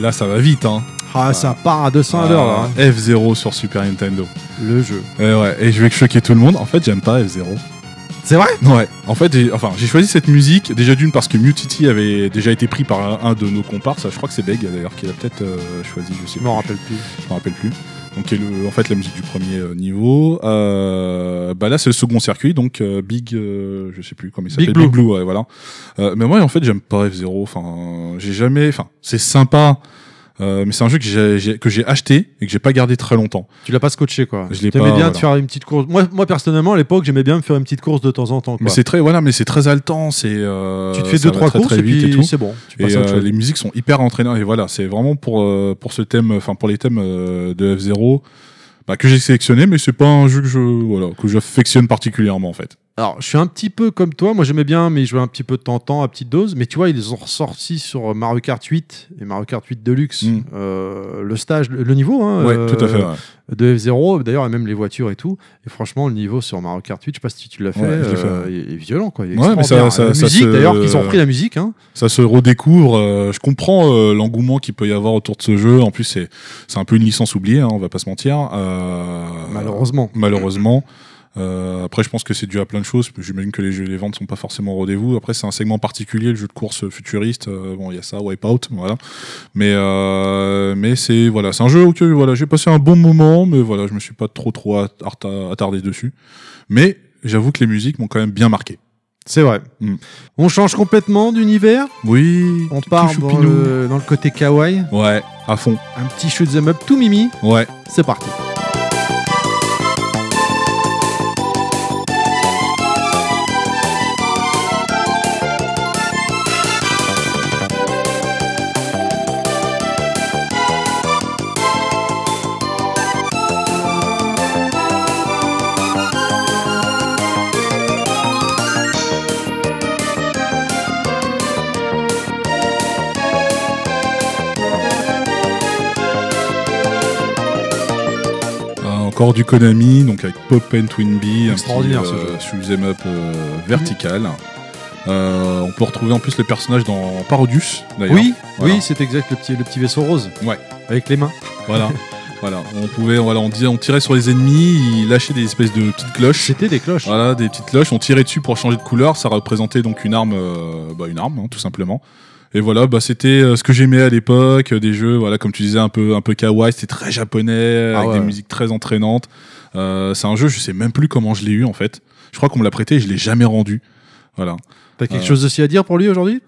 Speaker 2: Et là, ça va vite, hein.
Speaker 1: Ah, ça part à 200 à l'heure là. hein.
Speaker 2: Ah, F0 sur Super Nintendo.
Speaker 1: Le jeu.
Speaker 2: Et ouais, et je vais choquer tout le monde. En fait, j'aime pas F0.
Speaker 1: C'est vrai?
Speaker 2: Ouais. En fait, j'ai, enfin, j'ai choisi cette musique déjà d'une parce que Mutiti avait déjà été pris par un, un de nos comparses. Je crois que c'est Beg d'ailleurs qui l'a peut-être euh, choisi. Je sais
Speaker 1: Je m'en rappelle plus.
Speaker 2: Je me rappelle plus. Donc, qui est le, en fait, la musique du premier euh, niveau. Euh, bah là, c'est le second circuit, donc euh, Big, euh, je sais plus comment il s'appelle.
Speaker 1: Big Blue.
Speaker 2: ouais, voilà. Euh, mais moi, en fait, j'aime pas F0. Enfin, j'ai jamais. Enfin, c'est sympa. Euh, mais c'est un jeu que j'ai, que j'ai acheté et que j'ai pas gardé très longtemps.
Speaker 1: Tu l'as pas scotché quoi.
Speaker 2: Je l'ai
Speaker 1: T'aimais
Speaker 2: pas,
Speaker 1: bien
Speaker 2: voilà.
Speaker 1: te faire une petite course. Moi, moi personnellement, à l'époque, j'aimais bien me faire une petite course de temps en temps. Quoi.
Speaker 2: Mais c'est très, voilà, mais c'est très haletant. C'est, euh,
Speaker 1: tu te fais deux trois
Speaker 2: très,
Speaker 1: courses
Speaker 2: très
Speaker 1: et puis
Speaker 2: et tout.
Speaker 1: c'est bon. Tu
Speaker 2: Et euh, les musiques sont hyper entraînantes et voilà, c'est vraiment pour euh, pour ce thème, enfin pour les thèmes euh, de F0 bah, que j'ai sélectionné, mais c'est pas un jeu que je voilà que j'affectionne particulièrement en fait.
Speaker 1: Alors, je suis un petit peu comme toi. Moi, j'aimais bien, mais je jouais un petit peu de temps en temps à petite dose. Mais tu vois, ils ont ressorti sur Mario Kart 8 et Mario Kart 8 Deluxe
Speaker 2: Mm.
Speaker 1: euh, le stage, le, le niveau hein,
Speaker 2: Ouais,
Speaker 1: euh,
Speaker 2: tout à fait. ouais.
Speaker 1: de F0. D'ailleurs, et même les voitures et tout. Et franchement, le niveau sur Mario Kart 8, je sais pas si tu l'as fait,
Speaker 2: Ouais,
Speaker 1: euh, il est violent. Quoi. Il est
Speaker 2: Ouais, mais ça-
Speaker 1: la
Speaker 2: ça
Speaker 1: musique, d'ailleurs, qu'ils ont repris la musique. Hein.
Speaker 2: Ça se redécouvre. je comprends l'engouement qu'il peut y avoir autour de ce jeu. En plus, c'est un peu une licence oubliée, hein, on va pas se mentir.
Speaker 1: Malheureusement.
Speaker 2: malheureusement. Euh, après, je pense que c'est dû à plein de choses. J'imagine que les, jeux, les ventes sont pas forcément au rendez-vous. Après, c'est un segment particulier, le jeu de course futuriste. Euh, bon, il y a ça, Wipeout, voilà. Mais euh, mais c'est voilà, c'est un jeu auquel voilà, j'ai passé un bon moment, mais voilà, je me suis pas trop trop at- at- attardé dessus. Mais j'avoue que les musiques m'ont quand même bien marqué.
Speaker 1: C'est vrai.
Speaker 2: Mm.
Speaker 1: On change complètement d'univers?
Speaker 2: Oui.
Speaker 1: On part dans le, dans le côté kawaii?
Speaker 2: Ouais, à fond.
Speaker 1: Un petit shoot 'em up tout mimi?
Speaker 2: Ouais.
Speaker 1: C'est parti.
Speaker 2: Encore du Konami, donc avec Pop and Twin Bee, un
Speaker 1: Extraordinaire,
Speaker 2: petit,
Speaker 1: ce
Speaker 2: euh, shoot'em up euh, vertical. Euh, on peut retrouver en plus les personnages dans Parodius, d'ailleurs.
Speaker 1: Oui,
Speaker 2: Voilà.
Speaker 1: oui, c'est exact, le petit, le petit vaisseau rose.
Speaker 2: Ouais.
Speaker 1: Avec les mains.
Speaker 2: Voilà. *laughs* voilà. On pouvait, voilà, on, disait- on tirait sur les ennemis, ils lâchaient des espèces de petites cloches.
Speaker 1: C'était des cloches.
Speaker 2: Voilà, des petites cloches. On tirait dessus pour changer de couleur. Ça représentait donc une arme, euh, bah, une arme, hein, tout simplement. Et voilà, bah, c'était euh, ce que j'aimais à l'époque, euh, des jeux, voilà, comme tu disais, un peu, un peu kawaii. C'était très japonais,
Speaker 1: Ah
Speaker 2: avec
Speaker 1: ouais.
Speaker 2: des musiques très entraînantes. Euh, c'est un jeu, je sais même plus comment je l'ai eu en fait. Je crois qu'on me l'a prêté, et je l'ai jamais rendu. Voilà.
Speaker 1: T'as quelque
Speaker 2: Euh.
Speaker 1: chose aussi à dire pour lui aujourd'hui?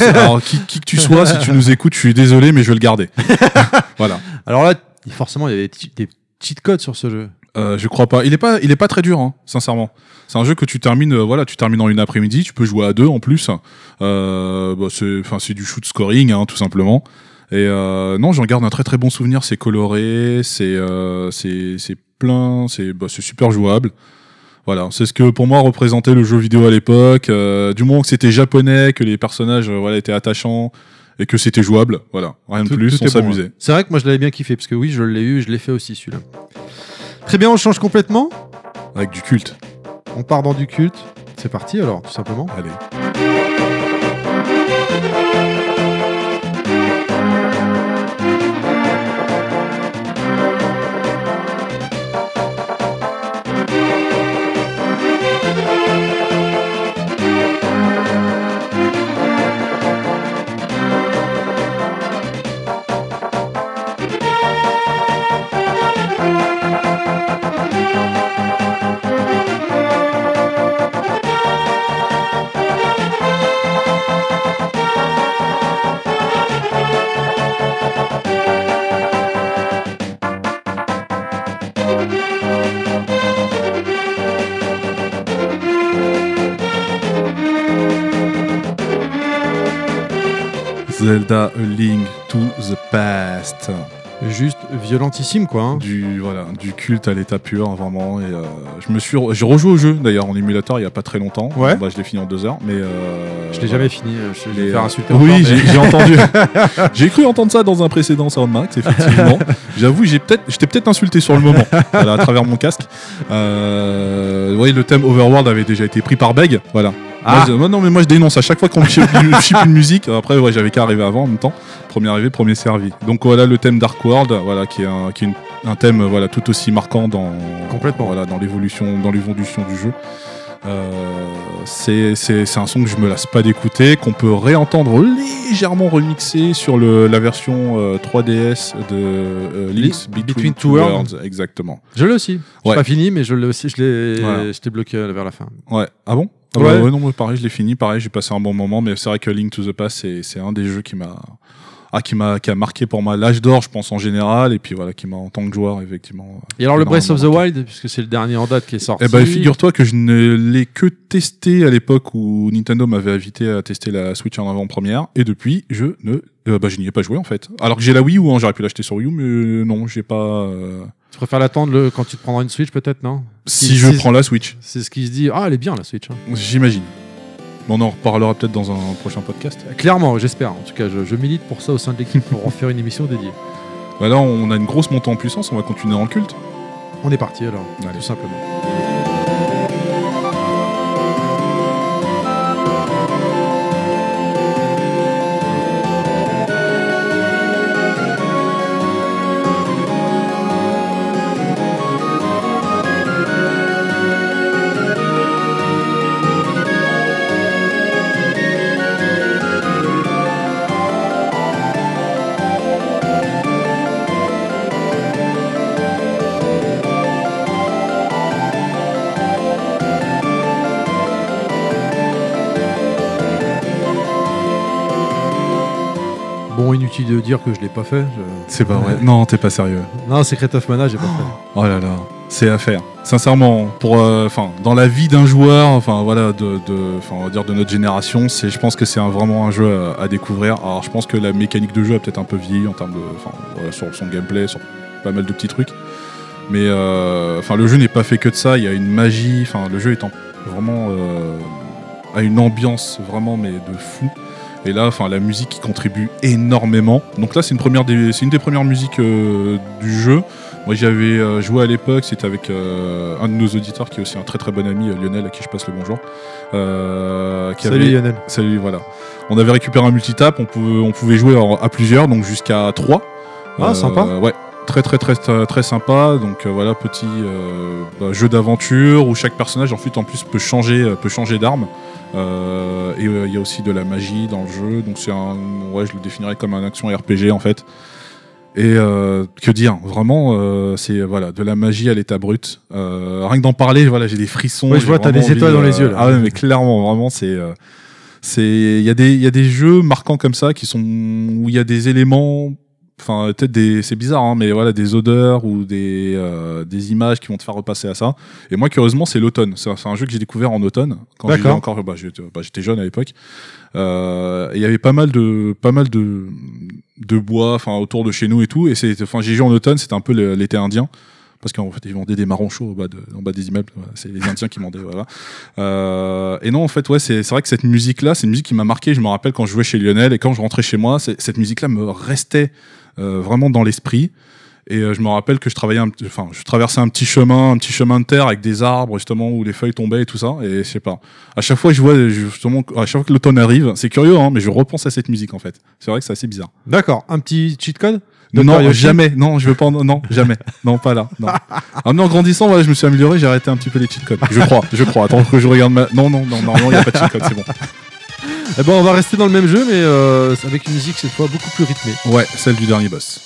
Speaker 2: Alors, qui, qui que tu sois, si tu nous écoutes, je suis désolé, mais je vais le garder. *laughs* voilà.
Speaker 1: Alors là, forcément, il y avait des, des cheat codes sur ce jeu.
Speaker 2: Euh, je crois pas. Il est pas, il est pas très dur, hein, sincèrement. C'est un jeu que tu termines, euh, voilà, tu termines en une après-midi. Tu peux jouer à deux en plus. Euh, bah, c'est, enfin, c'est du shoot scoring, hein, tout simplement. Et euh, non, j'en garde un très très bon souvenir. C'est coloré, c'est, euh, c'est, c'est plein, c'est, bah, c'est super jouable. Voilà, c'est ce que pour moi représentait le jeu vidéo à l'époque. Euh, du moment que c'était japonais, que les personnages, voilà, étaient attachants et que c'était jouable. Voilà, rien de plus, on
Speaker 1: bon,
Speaker 2: s'amusait.
Speaker 1: ouais. C'est vrai que moi je l'avais bien kiffé parce que oui, je l'ai eu, je l'ai fait aussi celui-là. Très bien, on change complètement?
Speaker 2: Avec du culte.
Speaker 1: On part dans du culte. C'est parti alors, tout simplement.
Speaker 2: Allez. Zelda A Link to the Past.
Speaker 1: Juste violentissime quoi. hein.
Speaker 2: Du voilà, du culte à l'état pur, vraiment. Et euh, je me suis, re- j'ai rejoué au jeu d'ailleurs en émulateur il y a pas très longtemps.
Speaker 1: Ouais.
Speaker 2: Bah, je l'ai fini en deux heures, mais euh,
Speaker 1: Je l'ai
Speaker 2: voilà.
Speaker 1: jamais fini. euh, Je vais
Speaker 2: Les,
Speaker 1: faire insulter.
Speaker 2: Oui,
Speaker 1: mais-
Speaker 2: j'ai entendu. *laughs* j'ai cru entendre ça dans un précédent Soundmax, effectivement. *laughs* J'avoue, j'ai peut-être, j'étais peut-être insulté sur le moment, voilà, à travers mon casque. Euh, oui, le thème Overworld avait déjà été pris par Beg, voilà.
Speaker 1: Ah.
Speaker 2: Moi, je- moi, non, mais moi je dénonce à chaque fois qu'on *laughs* me chip, une musique. Après, ouais, j'avais qu'à arriver avant en même temps. Premier arrivé, premier servi. Donc voilà le thème Dark World, voilà, qui est un, qui est une- un thème voilà tout aussi marquant dans
Speaker 1: Complètement.
Speaker 2: voilà dans l'évolution dans l'évolution du jeu. Euh, c'est c'est- c'est un son que je me lasse pas d'écouter, qu'on peut réentendre légèrement remixé sur le, la version euh, 3DS de euh, Link's
Speaker 1: Between
Speaker 2: Between,
Speaker 1: Two Worlds.
Speaker 2: Worlds. Exactement.
Speaker 1: Je l'ai aussi.
Speaker 2: Ouais.
Speaker 1: pas fini, mais je l'ai aussi. Je l'ai.
Speaker 2: Voilà.
Speaker 1: Bloqué euh, vers la fin.
Speaker 2: Ouais. Ah bon? Ah
Speaker 1: Ouais.
Speaker 2: bah ouais, non, moi, pareil, je l'ai fini. Pareil, j'ai passé un bon moment, mais c'est vrai que Link to the Past, c'est c'est un des jeux qui m'a ah, qui m'a qui a marqué pour moi l'âge d'or, je pense en général, et puis voilà, qui m'a en tant que joueur effectivement.
Speaker 1: Et alors le Breath of the Wild, puisque c'est le dernier en date qui est sorti.
Speaker 2: Eh ben, figure-toi que je ne l'ai que testé à l'époque où Nintendo m'avait invité à tester la Switch en avant-première, et depuis, je ne, euh, bah, je n'y ai pas joué en fait. Alors que j'ai la Wii U, hein, j'aurais pu l'acheter sur Wii U, mais non, j'ai pas. euh,
Speaker 1: Tu préfères l'attendre le... quand tu te prendras une Switch, peut-être, non?
Speaker 2: Si,
Speaker 1: Si-
Speaker 2: je
Speaker 1: si-
Speaker 2: prends la Switch,
Speaker 1: C'est ce qui se dit. Ah, elle est bien la Switch. hein.
Speaker 2: j'imagine. On en reparlera peut-être dans un prochain podcast.
Speaker 1: Clairement, j'espère. En tout cas, je, je milite pour ça au sein de l'équipe pour en faire une émission dédiée.
Speaker 2: Bah là, on a une grosse montée en puissance, on va continuer en culte.
Speaker 1: On est parti alors,
Speaker 2: Allez.
Speaker 1: tout simplement. De dire que je l'ai pas fait. je-
Speaker 2: C'est pas vrai. Non, t'es pas sérieux.
Speaker 1: Non, Secret of Mana, j'ai pas fait.
Speaker 2: Oh là là, c'est à faire. Sincèrement, pour, euh, dans la vie d'un joueur, enfin voilà, de, on va dire de notre génération, c'est, je pense que c'est un- vraiment un jeu à, à découvrir. Alors, je pense que la mécanique de jeu a peut-être un peu vieilli en termes de, enfin, voilà, sur son gameplay, sur pas mal de petits trucs. Mais, euh, enfin, le jeu n'est pas fait que de ça. Il y a une magie. Enfin, le jeu est en- vraiment euh, a une ambiance vraiment mais de fou. Et là, enfin, la musique qui contribue énormément. Donc là, c'est une première, des, c'est une des premières musiques euh, du jeu. Moi, j'avais euh, joué à l'époque, c'était avec euh, un de nos auditeurs qui est aussi un très très bon ami, Lionel, à qui je passe le bonjour. Euh, qui
Speaker 1: Salut
Speaker 2: avait-
Speaker 1: Lionel.
Speaker 2: Salut, voilà. On avait récupéré un multitap, on pouvait, on pouvait jouer à plusieurs, donc jusqu'à 3.
Speaker 1: Ah, sympa.
Speaker 2: Ouais, très très très très, sympa. Donc euh, voilà, petit euh, bah, jeu d'aventure où chaque personnage en fait en plus peut changer, peut changer d'arme. Euh, et euh, il y a aussi de la magie dans le jeu, donc c'est un, ouais, je le définirais comme un action RPG en fait. Et euh, que dire, vraiment, euh, c'est voilà de la magie à l'état brut. Euh, rien que d'en parler, voilà, j'ai des frissons.
Speaker 1: Ouais, je vois, t'as des étoiles dans les yeux, là.
Speaker 2: Ah ouais, mais clairement, vraiment, c'est euh, c'est il y a des il y a des jeux marquants comme ça qui sont où il y a des éléments enfin peut-être des c'est bizarre hein, mais voilà des odeurs ou des euh, des images qui vont te faire repasser à ça et moi curieusement c'est l'automne c'est un- c'est un jeu que j'ai découvert en automne quand j'étais encore bah, j'étais bah, j'étais jeune à l'époque Euh, il y avait pas mal de pas mal de de bois enfin autour de chez nous et tout et c'est enfin j'ai joué en automne c'était un peu l'été indien parce qu'en fait, ils vendaient des marrons chauds au bas de, en bas des immeubles. Voilà, c'est les Indiens qui vendaient, voilà. Euh, et non, en fait, ouais, c'est c'est vrai que cette musique-là, c'est une musique qui m'a marqué. Je me rappelle quand je jouais chez Lionel et quand je rentrais chez moi, cette musique-là me restait vraiment dans l'esprit. Et euh, je me rappelle que je travaillais, un, petit- enfin, je traversais un petit chemin, un petit chemin de terre avec des arbres justement où les feuilles tombaient et tout ça. Et je sais pas. À chaque fois, je vois justement, à chaque fois que l'automne arrive, c'est curieux, hein, mais je repense à cette musique en fait. C'est vrai que c'est assez bizarre.
Speaker 1: D'accord. Un petit cheat code.
Speaker 2: Non,
Speaker 1: Yoshi
Speaker 2: jamais. Non, je veux pas. en- Non, jamais. Non, pas là. Non. Ah, mais en grandissant, voilà, je me suis amélioré. J'ai arrêté un petit peu les cheat codes. Je crois. Je crois. Attends que je regarde ma. Non, non, non, non, non, il y a pas de cheat code. C'est bon.
Speaker 1: Eh ben, on va rester dans le même jeu, mais euh, avec une musique cette fois beaucoup plus rythmée.
Speaker 2: Ouais, celle du dernier boss.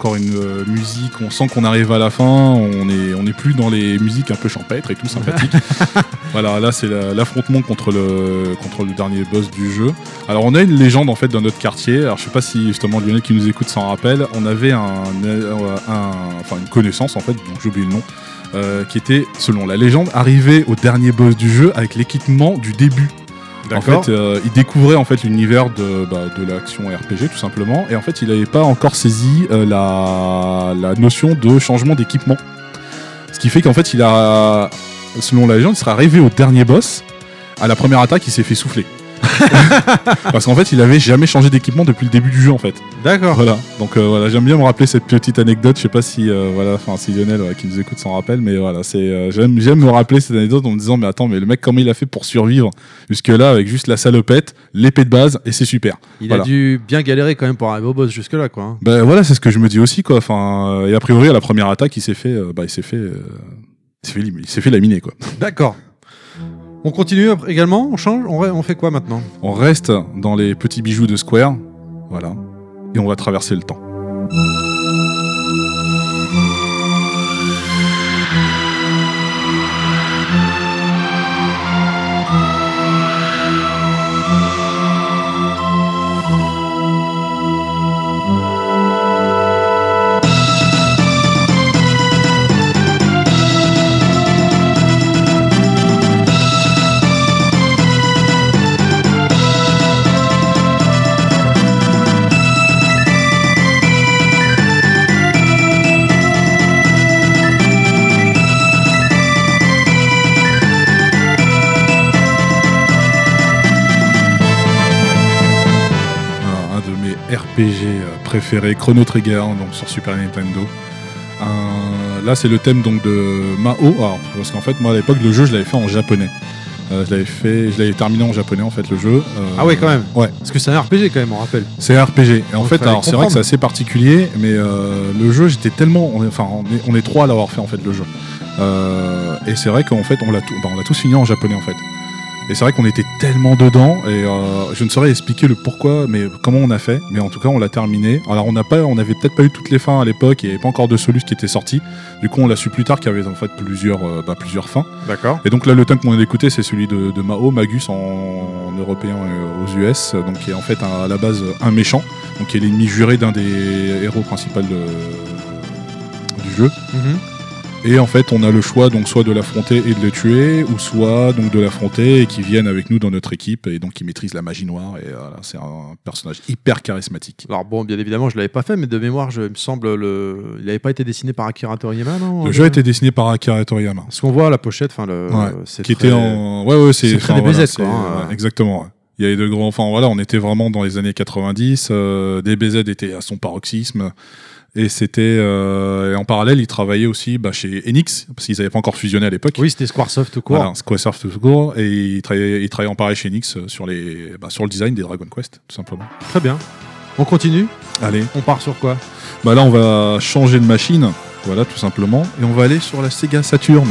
Speaker 2: Encore une euh, musique. On sent qu'on arrive à la fin. On est, on est plus dans les musiques un peu champêtres et tout sympathiques. *laughs* voilà, là c'est la- l'affrontement contre le, contre le dernier boss du jeu. Alors on a une légende en fait dans notre quartier. Alors je sais pas si justement Lionel qui nous écoute s'en rappelle. On avait un, un- enfin une connaissance en fait, donc j'ai oublié le nom, euh, qui était selon la légende arrivé au dernier boss du jeu avec l'équipement du début. En fait, euh, il découvrait en fait l'univers de, bah, de l'action RPG tout simplement, et en fait, il n'avait pas encore saisi euh, la, la notion de changement d'équipement. Ce qui fait qu'en fait, il a, selon la légende, il serait arrivé au dernier boss. À la première attaque, il s'est fait souffler. *laughs* Parce qu'en fait, il avait jamais changé d'équipement depuis le début du jeu en fait.
Speaker 1: D'accord.
Speaker 2: Voilà. Donc euh, voilà, j'aime bien me rappeler cette petite anecdote. Je sais pas si euh, voilà, enfin si Lionel ouais, qui nous écoute s'en rappelle, mais voilà, c'est euh, j'aime j'aime me rappeler cette anecdote en me disant mais attends, mais le mec comment il a fait pour survivre jusque là avec juste la salopette, l'épée de base et c'est super.
Speaker 1: Il
Speaker 2: Voilà.
Speaker 1: a dû bien galérer quand même pour arriver au boss jusque-là, quoi. hein.
Speaker 2: Ben voilà, c'est ce que je me dis aussi quoi. Enfin et a priori à la première attaque, il s'est fait, bah il s'est fait, il s'est fait, fait laminer quoi.
Speaker 1: D'accord. On continue également On change on fait quoi maintenant?
Speaker 2: On reste dans les petits bijoux de Square, voilà, et on va traverser le temps. RPG euh, préférés, Chrono Trigger, donc sur Super Nintendo. Un- là, c'est le thème donc de Mao. Alors, parce qu'en fait, moi à l'époque, le jeu, je l'avais fait en japonais. Euh, je l'avais fait, je l'avais terminé en japonais en fait le jeu. Euh,
Speaker 1: Ah ouais, quand même.
Speaker 2: Ouais.
Speaker 1: Parce que c'est un RPG quand même, on rappelle.
Speaker 2: C'est un RPG. Et en
Speaker 1: Donc,
Speaker 2: fait, alors c'est vrai que c'est assez particulier, mais euh, le jeu, j'étais tellement, on est, enfin, on est, on est trois à l'avoir fait en fait le jeu. Euh, et c'est vrai qu'en fait, on l'a, tout- bah, on l'a tous fini en japonais en fait. Et c'est vrai qu'on était tellement dedans, et euh, je ne saurais expliquer le pourquoi, mais comment on a fait. Mais en tout cas, on l'a terminé. Alors, on n'a pas, on avait peut-être pas eu toutes les fins à l'époque, il n'y avait pas encore de Solus qui était sorti. Du coup, on l'a su plus tard qu'il y avait en fait plusieurs, euh, bah, plusieurs fins.
Speaker 1: D'accord.
Speaker 2: Et donc là, le thème qu'on vient d'écouter, c'est celui de, de Mao, Magus en, en européen et aux US, donc qui est en fait à, à la base un méchant, donc qui est l'ennemi juré d'un des héros principaux de- du jeu.
Speaker 1: Mhm.
Speaker 2: Et en fait, on a le choix donc soit de l'affronter et de le tuer, ou soit donc de l'affronter et qu'il vienne avec nous dans notre équipe et donc qui maîtrise la magie noire. Et voilà, c'est un personnage hyper charismatique.
Speaker 1: Alors bon, bien évidemment, je l'avais pas fait, mais de mémoire, je il me semble, le... il n'avait pas été dessiné par Akira Toriyama, non
Speaker 2: Le jeu a été dessiné par Akira Toriyama.
Speaker 1: Parce qu'on voit la pochette, enfin le.
Speaker 2: Ouais,
Speaker 1: c'est
Speaker 2: qui
Speaker 1: très-
Speaker 2: était en ouais ouais c'est
Speaker 1: très
Speaker 2: voilà,
Speaker 1: quoi,
Speaker 2: c'est-
Speaker 1: hein.
Speaker 2: ouais, exactement ouais. il y avait de grands enfin voilà on était vraiment dans les années 90 euh, DBZ était à son paroxysme et c'était euh, et en parallèle il travaillait aussi bah, chez Enix parce qu'ils n'avaient pas encore fusionné à l'époque.
Speaker 1: Oui, c'était Squaresoft tout court.
Speaker 2: voilà, Squaresoft tout court. Et il travaillait, il travaillait en parallèle chez Enix euh, sur les bah, sur le design des Dragon Quest tout simplement.
Speaker 1: Très bien. On continue?
Speaker 2: allez.
Speaker 1: On part sur quoi?
Speaker 2: Bah là on va changer de machine. Voilà tout simplement. Et on va aller sur la Sega Saturn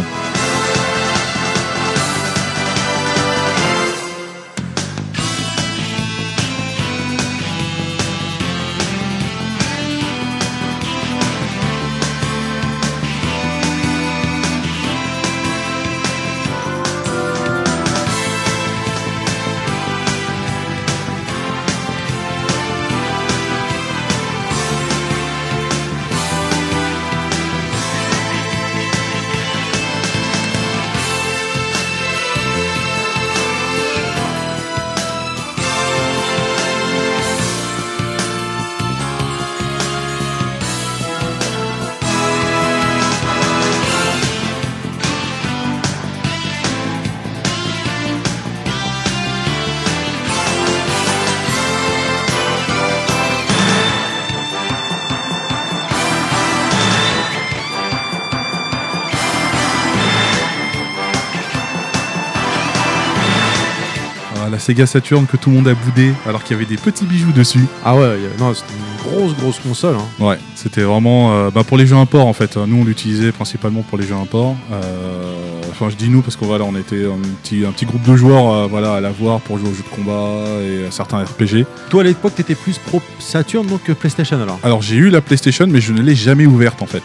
Speaker 2: Sega Saturn que tout le monde a boudé alors qu'il y avait des petits bijoux dessus.
Speaker 1: Ah ouais, non, c'était une grosse, grosse console. Hein.
Speaker 2: Ouais, c'était vraiment euh, bah, pour les jeux import en fait. Nous on l'utilisait principalement pour les jeux import. Euh, Enfin je dis nous parce qu'on voilà, on était un petit, un petit groupe de joueurs euh, voilà, à l'avoir pour jouer aux jeux de combat et à certains RPG.
Speaker 1: Toi, à l'époque, t'étais plus pro Saturn donc que PlayStation alors?
Speaker 2: Alors j'ai eu la PlayStation mais je ne l'ai jamais ouverte en fait.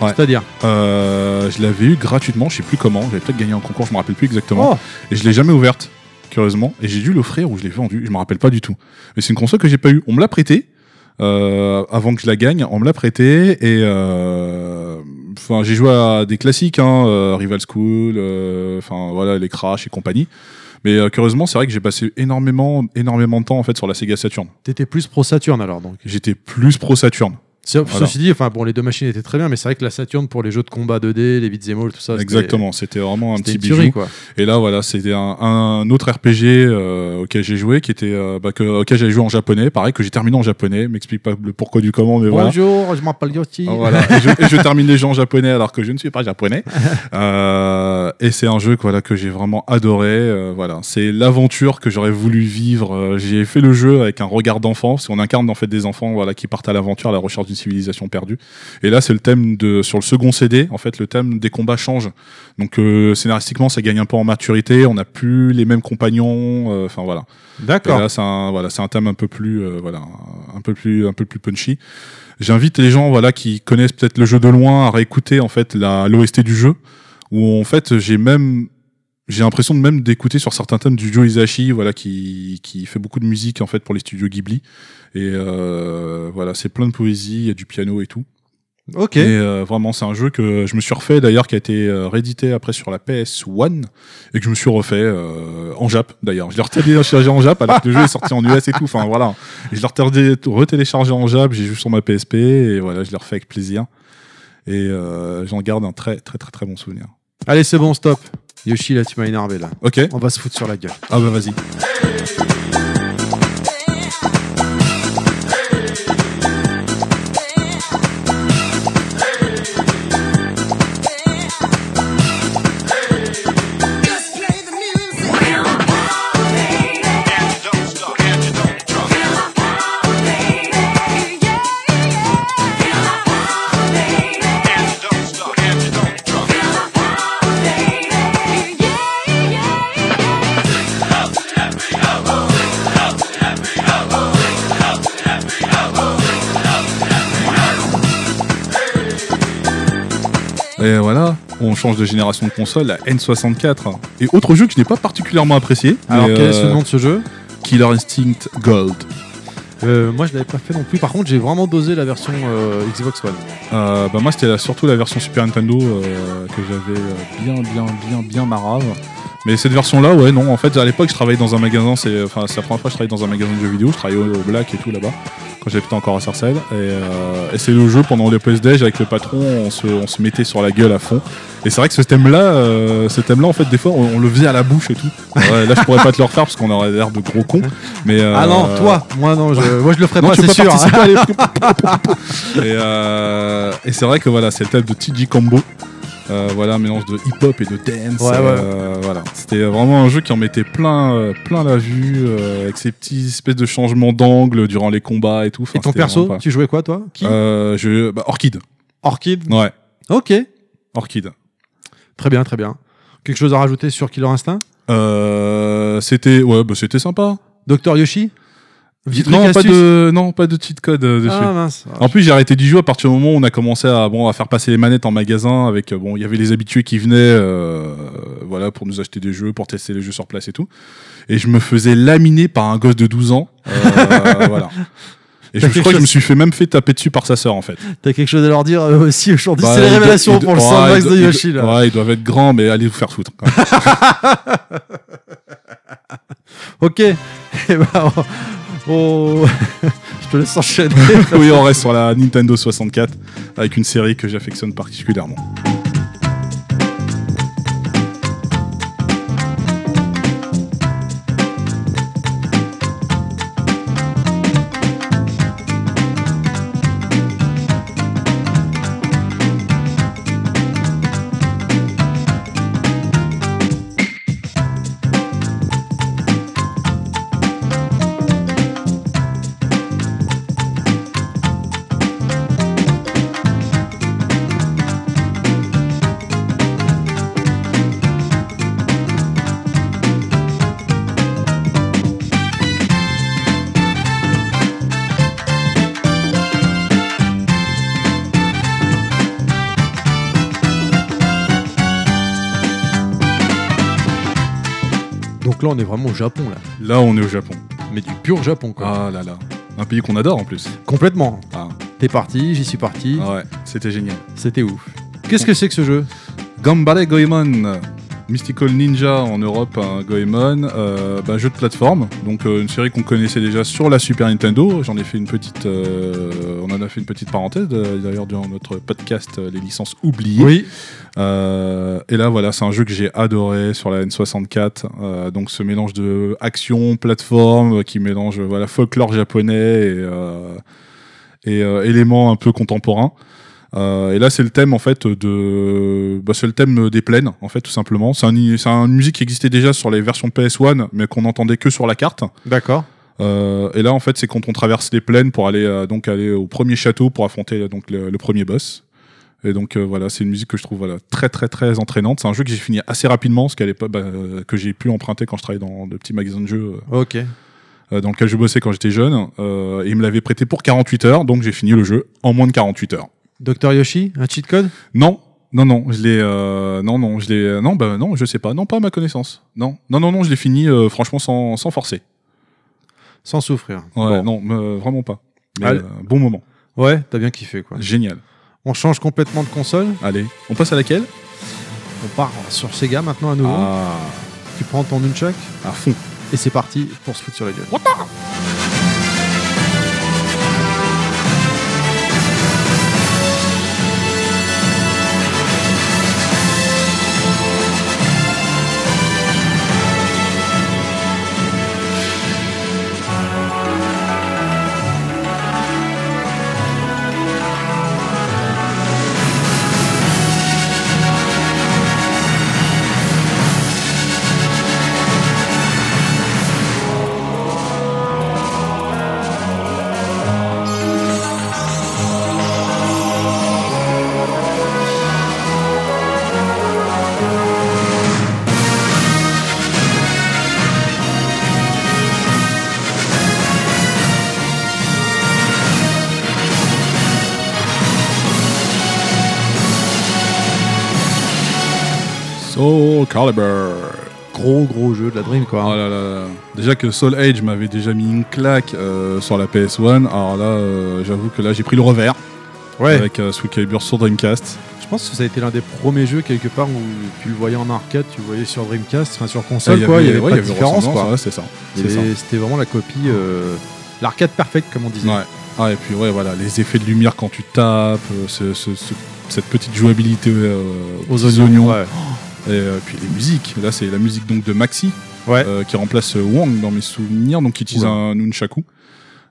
Speaker 2: Ouais.
Speaker 1: C'est-à-dire?
Speaker 2: Euh, je l'avais eu gratuitement, je sais plus comment, j'avais peut-être gagné un concours, je me rappelle plus exactement.
Speaker 1: Oh
Speaker 2: Et je l'ai jamais ouverte, curieusement. Et j'ai dû l'offrir ou je l'ai vendu, je me rappelle pas du tout. Mais c'est une console que j'ai pas eu. On me l'a prêté euh, avant que je la gagne. On me l'a prêté et euh, j'ai joué à des classiques, hein, euh, Rival School, euh, enfin voilà les Crash et compagnie. Mais euh, curieusement, c'est vrai que j'ai passé énormément, énormément de temps en fait sur la Sega Saturn.
Speaker 1: T'étais plus pro Saturn alors donc.
Speaker 2: J'étais plus pro Saturn. Voilà.
Speaker 1: Ceci dit, enfin bon, les deux machines étaient très bien, mais c'est vrai que la Saturn pour les jeux de combat 2D, les beats all, tout ça,
Speaker 2: Exactement, c'était vraiment un petit bijou.
Speaker 1: tuerie quoi.
Speaker 2: Et là, voilà, c'était un, un autre RPG euh, auquel j'ai joué, qui était euh, bah, que, auquel j'avais joué en japonais, pareil que j'ai terminé en japonais. M'explique pas le pourquoi du comment, mais voilà.
Speaker 1: Bonjour, je m'appelle Yoshi.
Speaker 2: Ah, voilà. Et, je, et je termine les jeux en japonais alors que je ne suis pas japonais. *laughs* Euh, et c'est un jeu que, voilà, que j'ai vraiment adoré. voilà, c'est l'aventure que j'aurais voulu vivre. J'ai fait le jeu avec un regard d'enfant, parce qu'on incarne en fait des enfants voilà, qui partent à l'aventure, à la recherche d'une civilisation perdue. Et là, c'est le thème de sur le second CD. En fait, le thème des combats change. Donc euh, scénaristiquement, ça gagne un peu en maturité. On n'a plus les mêmes compagnons. euh, Enfin voilà.
Speaker 1: D'accord.
Speaker 2: là, c'est un, voilà, c'est un thème un peu plus, euh, voilà, un peu plus, un peu plus punchy. J'invite les gens, voilà, qui connaissent peut-être le jeu de loin à réécouter en fait la l'OST du jeu, où en fait j'ai même, j'ai l'impression de même d'écouter sur certains thèmes du Joe Hisaishi, voilà, qui qui fait beaucoup de musique en fait pour les studios Ghibli. Et euh, voilà, c'est plein de poésie, il y a du piano et tout.
Speaker 1: Ok.
Speaker 2: Et euh, vraiment, c'est un jeu que je me suis refait d'ailleurs, qui a été euh, réédité après sur la PS1 et que je me suis refait euh, en Jap d'ailleurs. Je l'ai retéléchargé en Jap alors que le jeu est sorti en US et tout. Enfin voilà. Et je l'ai retéléchargé en Jap, j'ai joué sur ma PSP et voilà, je l'ai refait avec plaisir. Et euh, j'en garde un très très très très bon souvenir.
Speaker 1: Allez, c'est bon, stop. Yoshi, là, tu m'as énervé là.
Speaker 2: Ok.
Speaker 1: On va se foutre sur la gueule.
Speaker 2: Ah bah vas-y. Change de génération de console, la N64. Et autre jeu que je n'ai pas particulièrement apprécié.
Speaker 1: Alors, quel est
Speaker 2: euh,
Speaker 1: le nom de ce jeu?
Speaker 2: Killer Instinct Gold.
Speaker 1: Euh, Moi, je l'avais pas fait non plus. Par contre, j'ai vraiment dosé la version euh, Xbox One.
Speaker 2: Euh, bah moi c'était surtout la version Super Nintendo euh, que j'avais euh, bien bien bien bien marave. Mais cette version là ouais non en fait à l'époque je travaillais dans un magasin c'est enfin c'est la première fois que je travaillais dans un magasin de jeux vidéo je travaillais au, au Black et tout là-bas quand j'habitais encore à Sarcelles et, euh, et c'est le jeu pendant PS Days avec le patron on se, on se mettait sur la gueule à fond et c'est vrai que ce thème là ce thème là en fait des fois on, on le faisait à la bouche et tout Ouais, là je pourrais pas te le refaire parce qu'on aurait l'air de gros cons mais euh,
Speaker 1: Ah non, toi Moi, non, je, moi, je le ferai
Speaker 2: non,
Speaker 1: pas, c'est sûr.
Speaker 2: les- *laughs* et euh, et c'est vrai que voilà, c'est le thème de TG Combo. Euh, voilà, un mélange de hip-hop et de dance.
Speaker 1: Ouais, ouais.
Speaker 2: euh, voilà. C'était vraiment un jeu qui en mettait plein, euh, plein la vue, avec ces petits espèces de changements d'angle durant les combats et tout. Enfin,
Speaker 1: Et ton perso,
Speaker 2: pas-
Speaker 1: tu jouais quoi, toi? Qui?
Speaker 2: Euh, je, bah, Orchid.
Speaker 1: Orchid?
Speaker 2: Ouais,
Speaker 1: Ok.
Speaker 2: Orchid.
Speaker 1: Très bien, très bien. Quelque chose à rajouter sur Killer Instinct?
Speaker 2: Euh, c'était, ouais, bah, c'était sympa.
Speaker 1: Docteur Yoshi?
Speaker 2: Non, pas de, non, pas de cheat code euh, dessus.
Speaker 1: Ah mince.
Speaker 2: En plus, j'ai arrêté d'y jouer à partir du moment où on a commencé à, bon, à faire passer les manettes en magasin. Avec euh, bon, il y avait les habitués qui venaient, euh, voilà, pour nous acheter des jeux, pour tester les jeux sur place et tout. Et je me faisais laminer par un gosse de 12 ans. Euh, *laughs* voilà. Et je,
Speaker 1: T'as
Speaker 2: je
Speaker 1: quelque
Speaker 2: crois que je
Speaker 1: chose-
Speaker 2: me suis fait même fait taper dessus par sa sœur en fait.
Speaker 1: T'as quelque chose à leur dire euh, aussi aujourd'hui
Speaker 2: Bah,
Speaker 1: C'est révélations
Speaker 2: il
Speaker 1: pour le
Speaker 2: ouais,
Speaker 1: de Yoshi là.
Speaker 2: Ouais, ils doivent être grands, mais allez vous faire foutre. *laughs* *laughs*
Speaker 1: Ok. Eh ben, on- on- *laughs* je te laisse enchaîner.
Speaker 2: oui, on reste sur la Nintendo 64 avec une série que j'affectionne particulièrement.
Speaker 1: Là, on est vraiment au Japon, là.
Speaker 2: Là, on est au Japon.
Speaker 1: Mais du pur Japon, quoi.
Speaker 2: Ah là là. Un pays qu'on adore en plus.
Speaker 1: Complètement.
Speaker 2: Ah,
Speaker 1: T'es parti, j'y suis parti.
Speaker 2: ah ouais, c'était génial.
Speaker 1: C'était ouf. Qu'est-ce que c'est que ce jeu?
Speaker 2: Gambare Goemon. Mystical Ninja en Europe, un Goemon, euh, bah, jeu de plateforme, donc euh, une série qu'on connaissait déjà sur la Super Nintendo. J'en ai fait une petite, euh, on en a fait une petite parenthèse d'ailleurs dans notre podcast les licences oubliées.
Speaker 1: Oui.
Speaker 2: Euh, et là, voilà, c'est un jeu que j'ai adoré sur la N64. Euh, donc, ce mélange de action, plateforme, euh, qui mélange voilà folklore japonais et, euh, et euh, éléments un peu contemporains. Euh, et là, c'est le thème en fait de, bah, c'est le thème des plaines en fait tout simplement. C'est un, c'est une musique qui existait déjà sur les versions PS1, mais qu'on n'entendait que sur la carte.
Speaker 1: D'accord.
Speaker 2: Euh, et là, en fait, c'est quand on traverse les plaines pour aller euh, donc aller au premier château pour affronter donc le, le premier boss. Et donc euh, voilà, c'est une musique que je trouve voilà très très très entraînante. C'est un jeu que j'ai fini assez rapidement, parce qu'elle est pas bah, euh, que j'ai pu emprunter quand je travaillais dans de petits magasins de jeux
Speaker 1: Ok.
Speaker 2: euh, dans lequel je bossais quand j'étais jeune. Et il me l'avait prêté pour 48 heures, donc j'ai fini le jeu en moins de 48 heures.
Speaker 1: Docteur Yoshi, un cheat code?
Speaker 2: Non, non, non, je l'ai, euh, non, non, je l'ai, non, bah non, je sais pas, non, pas à ma connaissance. Non, non, non, non, je l'ai fini euh, franchement sans, sans forcer.
Speaker 1: Sans souffrir.
Speaker 2: Ouais,
Speaker 1: Bon.
Speaker 2: non, euh, vraiment pas. Mais, bon moment,
Speaker 1: Ouais, t'as bien kiffé, quoi.
Speaker 2: génial.
Speaker 1: On change complètement de console.
Speaker 2: Allez, on passe à laquelle?
Speaker 1: On part sur Sega maintenant à nouveau.
Speaker 2: Ah,
Speaker 1: Tu prends ton nunchuck
Speaker 2: à fond.
Speaker 1: et c'est parti pour se foutre sur la gueule. Gros gros jeu de la Dream, quoi.
Speaker 2: Oh là là là. Déjà que Soul Age m'avait déjà mis une claque euh, sur la PS1. Alors là, euh, j'avoue que là, j'ai pris le revers
Speaker 1: Ouais.
Speaker 2: avec euh, Soul Calibur sur Dreamcast.
Speaker 1: Je pense que ça a été l'un des premiers jeux quelque part où tu le voyais en arcade, tu le voyais sur Dreamcast, enfin sur console, quoi. Il y avait
Speaker 2: ouais,
Speaker 1: pas de différence,
Speaker 2: ressemblance,
Speaker 1: quoi.
Speaker 2: ouais, c'est ça.
Speaker 1: Y avait- C'était vraiment la copie, euh, l'arcade parfaite, comme on disait.
Speaker 2: Ouais. Ah, et puis ouais, voilà, les effets de lumière quand tu tapes, ce- ce- ce- cette petite jouabilité
Speaker 1: Aux oignons. Ouais.
Speaker 2: Et euh, puis les musiques. Là, c'est la musique donc de Maxi
Speaker 1: Ouais.
Speaker 2: euh, qui remplace euh, Wang dans mes souvenirs, donc qui utilise un nunchaku.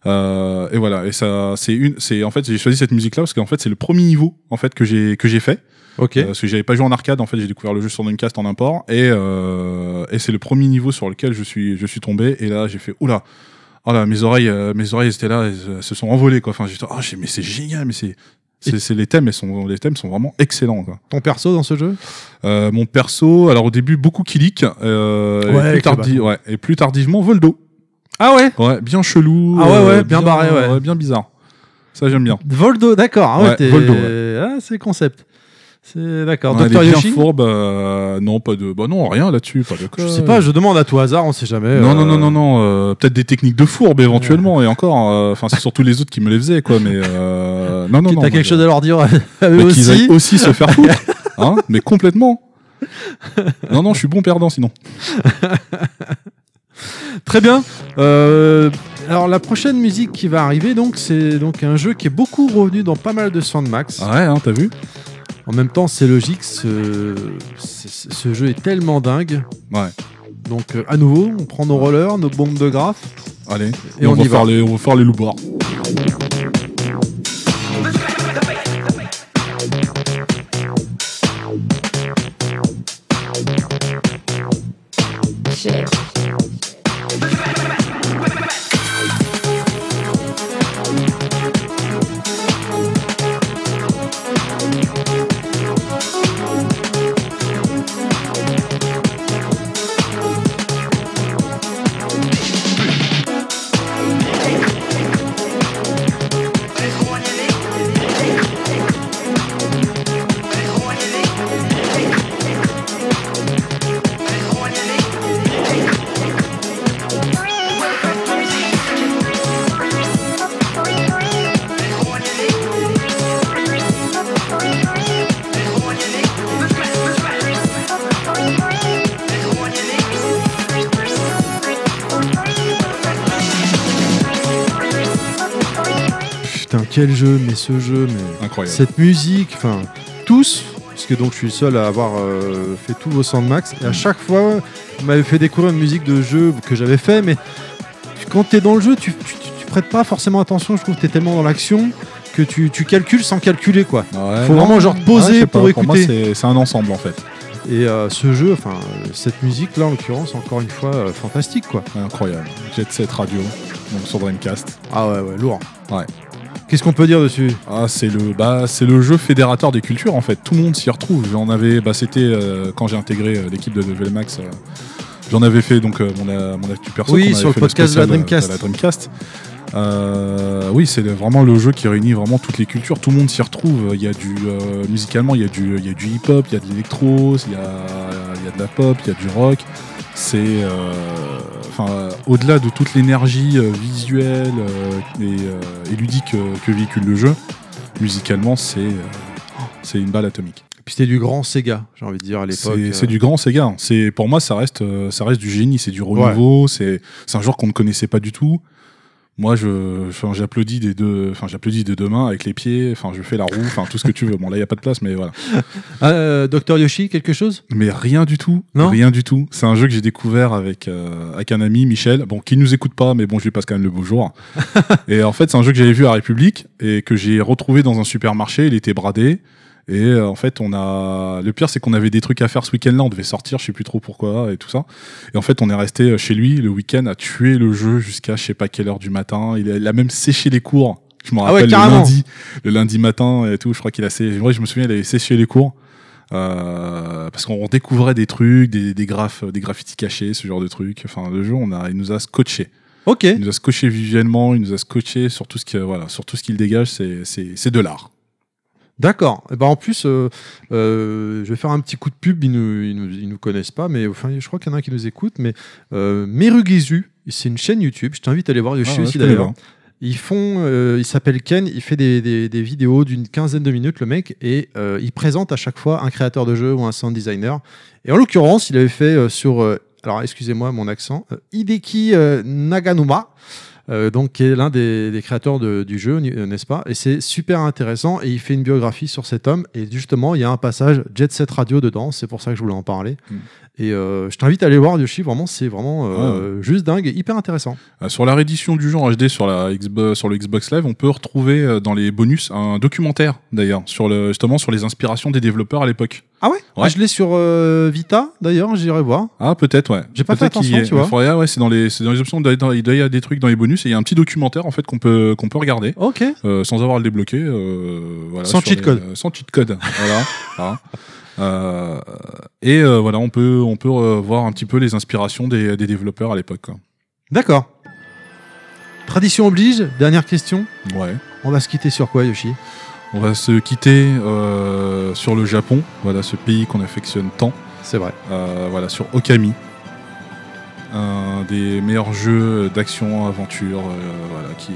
Speaker 2: Euh, et voilà. Et ça, c'est une, c'est en fait, j'ai choisi cette musique-là parce qu'en fait, c'est le premier niveau en fait que j'ai que j'ai fait.
Speaker 1: Ok.
Speaker 2: Euh, parce que j'avais pas joué en arcade. En fait, j'ai découvert le jeu sur Dreamcast en import et euh, et c'est le premier niveau sur lequel je suis je suis tombé. Et là, j'ai fait oula. Oh là, mes oreilles, euh, mes oreilles étaient là, elles, elles se sont envolées quoi. Enfin, oh, j'ai- mais c'est génial, mais c'est, c'est, les thèmes, elles sont, les thèmes sont vraiment excellents quoi.
Speaker 1: Ton perso dans ce jeu?
Speaker 2: Euh, mon perso, alors au début beaucoup Kilik, euh,
Speaker 1: Ouais,
Speaker 2: et, plus ouais, et tardivement Voldo.
Speaker 1: Ah ouais?
Speaker 2: Ouais, bien chelou.
Speaker 1: Ah ouais, ouais, bien barré, ouais.
Speaker 2: bien bizarre. Ça j'aime bien.
Speaker 1: Voldo, d'accord. Ah ouais,
Speaker 2: Voldo.
Speaker 1: Ah, c'est le concept. C'est d'accord.
Speaker 2: Ouais,
Speaker 1: Docteur Yoshi
Speaker 2: fourbe, euh, non pas de, bah non rien là-dessus, pas de.
Speaker 1: Je sais pas, je demande à tout hasard, on sait jamais.
Speaker 2: Non,
Speaker 1: euh,
Speaker 2: non, non, non, non. euh, Peut-être des techniques de fourbe éventuellement, et encore. euh, Enfin, c'est surtout les autres qui me les faisaient, quoi. Mais non, non, non.
Speaker 1: T'as quelque chose à leur dire *laughs* à eux
Speaker 2: qu'ils aillent
Speaker 1: aussi.
Speaker 2: aussi se faire foutre, *laughs* hein Mais complètement. Non, non, je suis bon perdant sinon. *laughs*
Speaker 1: Très bien. Euh, alors la prochaine musique qui va arriver, donc c'est donc un jeu qui est beaucoup revenu dans pas mal de Soundmax.
Speaker 2: Ah ouais, hein, t'as vu?
Speaker 1: En même temps, c'est logique. Ce, ce- ce jeu est tellement dingue.
Speaker 2: Ouais.
Speaker 1: Donc euh, à nouveau, on prend nos rollers, nos bombes de graphes.
Speaker 2: Allez.
Speaker 1: Et on
Speaker 2: va
Speaker 1: y va.
Speaker 2: faire les, on va faire les loups-bois.
Speaker 3: Shit.
Speaker 1: Quel jeu, mais ce jeu, mais
Speaker 2: Incroyable.
Speaker 1: cette musique, enfin, tous, parce que donc je suis le seul à avoir euh, fait tous vos Soundmax, et à chaque fois, vous m'avez fait découvrir une musique de jeu que j'avais fait, mais quand t'es dans le jeu, tu, tu, prêtes pas forcément attention, je trouve que t'es tellement dans l'action que tu, tu calcules sans calculer, quoi.
Speaker 2: Ouais,
Speaker 1: Faut vraiment, genre, te poser pour
Speaker 2: pas,
Speaker 1: écouter.
Speaker 2: c'est un ensemble en fait.
Speaker 1: Et euh, ce jeu, enfin, euh, cette musique-là, en l'occurrence, encore une fois, euh, fantastique, quoi.
Speaker 2: Incroyable. Jet Set Radio, donc sur Dreamcast.
Speaker 1: Ah ouais, ouais, lourd.
Speaker 2: Ouais.
Speaker 1: Qu'est-ce qu'on peut dire dessus
Speaker 2: Ah, c'est le, bah, c'est le jeu fédérateur des cultures en fait. Tout le monde s'y retrouve. J'en avais, bah, c'était euh, quand j'ai intégré euh, l'équipe de Level Max. euh, J'en avais fait donc euh, mon, mon actu perso.
Speaker 1: Oui, sur le podcast de la Dreamcast.
Speaker 2: de la Dreamcast. Euh, oui, c'est vraiment le jeu qui réunit vraiment toutes les cultures. Tout le monde s'y retrouve. Il y a du euh, musicalement, il y a du, il y a du hip-hop, il y a de l'électro, il il y a de la pop, il y a du rock. C'est, euh, enfin, au-delà de toute l'énergie euh, visuelle euh, et, euh, et ludique que véhicule le jeu, musicalement, c'est, euh, c'est une balle atomique.
Speaker 1: Et puis c'était du grand Sega, j'ai envie de dire, à l'époque.
Speaker 2: C'est du grand Sega. C'est pour moi, ça reste, ça reste du génie. C'est du renouveau. C'est c'est un genre qu'on ne connaissait pas du tout. Moi, je, j'applaudis des deux, enfin, j'applaudis des deux mains avec les pieds. Enfin, je fais la roue. Enfin, tout ce que tu veux. Bon, là, il y a pas de place, mais voilà. *laughs*
Speaker 1: Ah, euh, Dr Yoshi, quelque chose?
Speaker 2: Mais rien du tout.
Speaker 1: Non?
Speaker 2: Rien du tout. C'est un jeu que j'ai découvert avec euh, avec un ami, Michel. Bon, qui nous écoute pas, mais bon, je lui passe quand même le bonjour. *laughs* et en fait, c'est un jeu que j'avais vu à République et que j'ai retrouvé dans un supermarché. Il était bradé. Et euh, en fait, on a. Le pire, c'est qu'on avait des trucs à faire ce week-end-là. On devait sortir, je sais plus trop pourquoi et tout ça. Et en fait, on est resté euh, chez lui le week-end à tuer le jeu jusqu'à je sais pas quelle heure du matin. Il a, même séché les cours. Je me
Speaker 1: Ah ouais,
Speaker 2: rappelle le lundi, le lundi matin et tout. Je crois qu'il a séché. Moi, je me souviens, il avait séché les cours. Euh, parce qu'on découvrait des trucs, des, des graphes, des graffitis cachés, ce genre de trucs. Enfin, le jeu, on a, il nous a scotché.
Speaker 1: Ok.
Speaker 2: Il nous a scotché visuellement, il nous a scotché sur tout ce qui, voilà, sur tout ce qu'il dégage. C'est, c'est, c'est de l'art.
Speaker 1: D'accord. Et ben en plus, euh, euh, je vais faire un petit coup de pub. Ils nous, ils nous, ils nous connaissent pas, mais enfin, je crois qu'il y en a un qui nous écoute. Mais euh, Merugizu, c'est une chaîne YouTube. Je t'invite à aller voir
Speaker 2: Ah ouais,
Speaker 1: aussi
Speaker 2: je connais
Speaker 1: d'ailleurs.
Speaker 2: pas.
Speaker 1: Ils font, euh, il s'appelle Ken. Il fait des, des, des vidéos d'une quinzaine de minutes, le mec, et euh, il présente à chaque fois un créateur de jeu ou un sound designer. Et en l'occurrence, il avait fait euh, sur, euh, alors excusez-moi mon accent, Hideki Naganuma. Euh, donc qui est l'un des, créateurs du jeu, euh, n'est-ce pas? Et c'est super intéressant. Et il fait une biographie sur cet homme. Et justement, il y a un passage Jet Set Radio dedans. C'est pour ça que je voulais en parler.
Speaker 2: Mm.
Speaker 1: Et euh, je t'invite à aller voir Yoshi. Vraiment, c'est vraiment euh, juste dingue et hyper intéressant.
Speaker 2: Euh, Sur la réédition du jeu en HD sur, la Xbox, sur le Xbox Live, on peut retrouver dans les bonus un documentaire d'ailleurs sur le justement sur les inspirations des développeurs à l'époque.
Speaker 1: Ah ouais,
Speaker 2: Ouais.
Speaker 1: Ah, Je l'ai sur euh, Vita. D'ailleurs, j'irai voir.
Speaker 2: Ah peut-être ouais.
Speaker 1: J'ai pas fait attention, tu vois.
Speaker 2: Faudrait- ah ouais, c'est dans les dans les options. Il doit, y avoir des trucs dans les bonus et il y a un petit documentaire en fait qu'on peut qu'on peut regarder
Speaker 1: Ok.
Speaker 2: sans avoir à le débloquer. voilà,
Speaker 1: Sans cheat
Speaker 2: les-
Speaker 1: code.
Speaker 2: sans cheat code. *laughs* voilà. voilà. Euh, et euh, voilà, on peut on peut voir un petit peu les inspirations des, des développeurs à l'époque.
Speaker 1: D'accord. Tradition oblige. Dernière question.
Speaker 2: Ouais.
Speaker 1: On va se quitter sur quoi, Yoshi?
Speaker 2: On va se quitter euh, sur le Japon, voilà ce pays qu'on affectionne tant,
Speaker 1: C'est vrai.
Speaker 2: voilà sur Okami, un des meilleurs jeux d'action aventure, voilà qui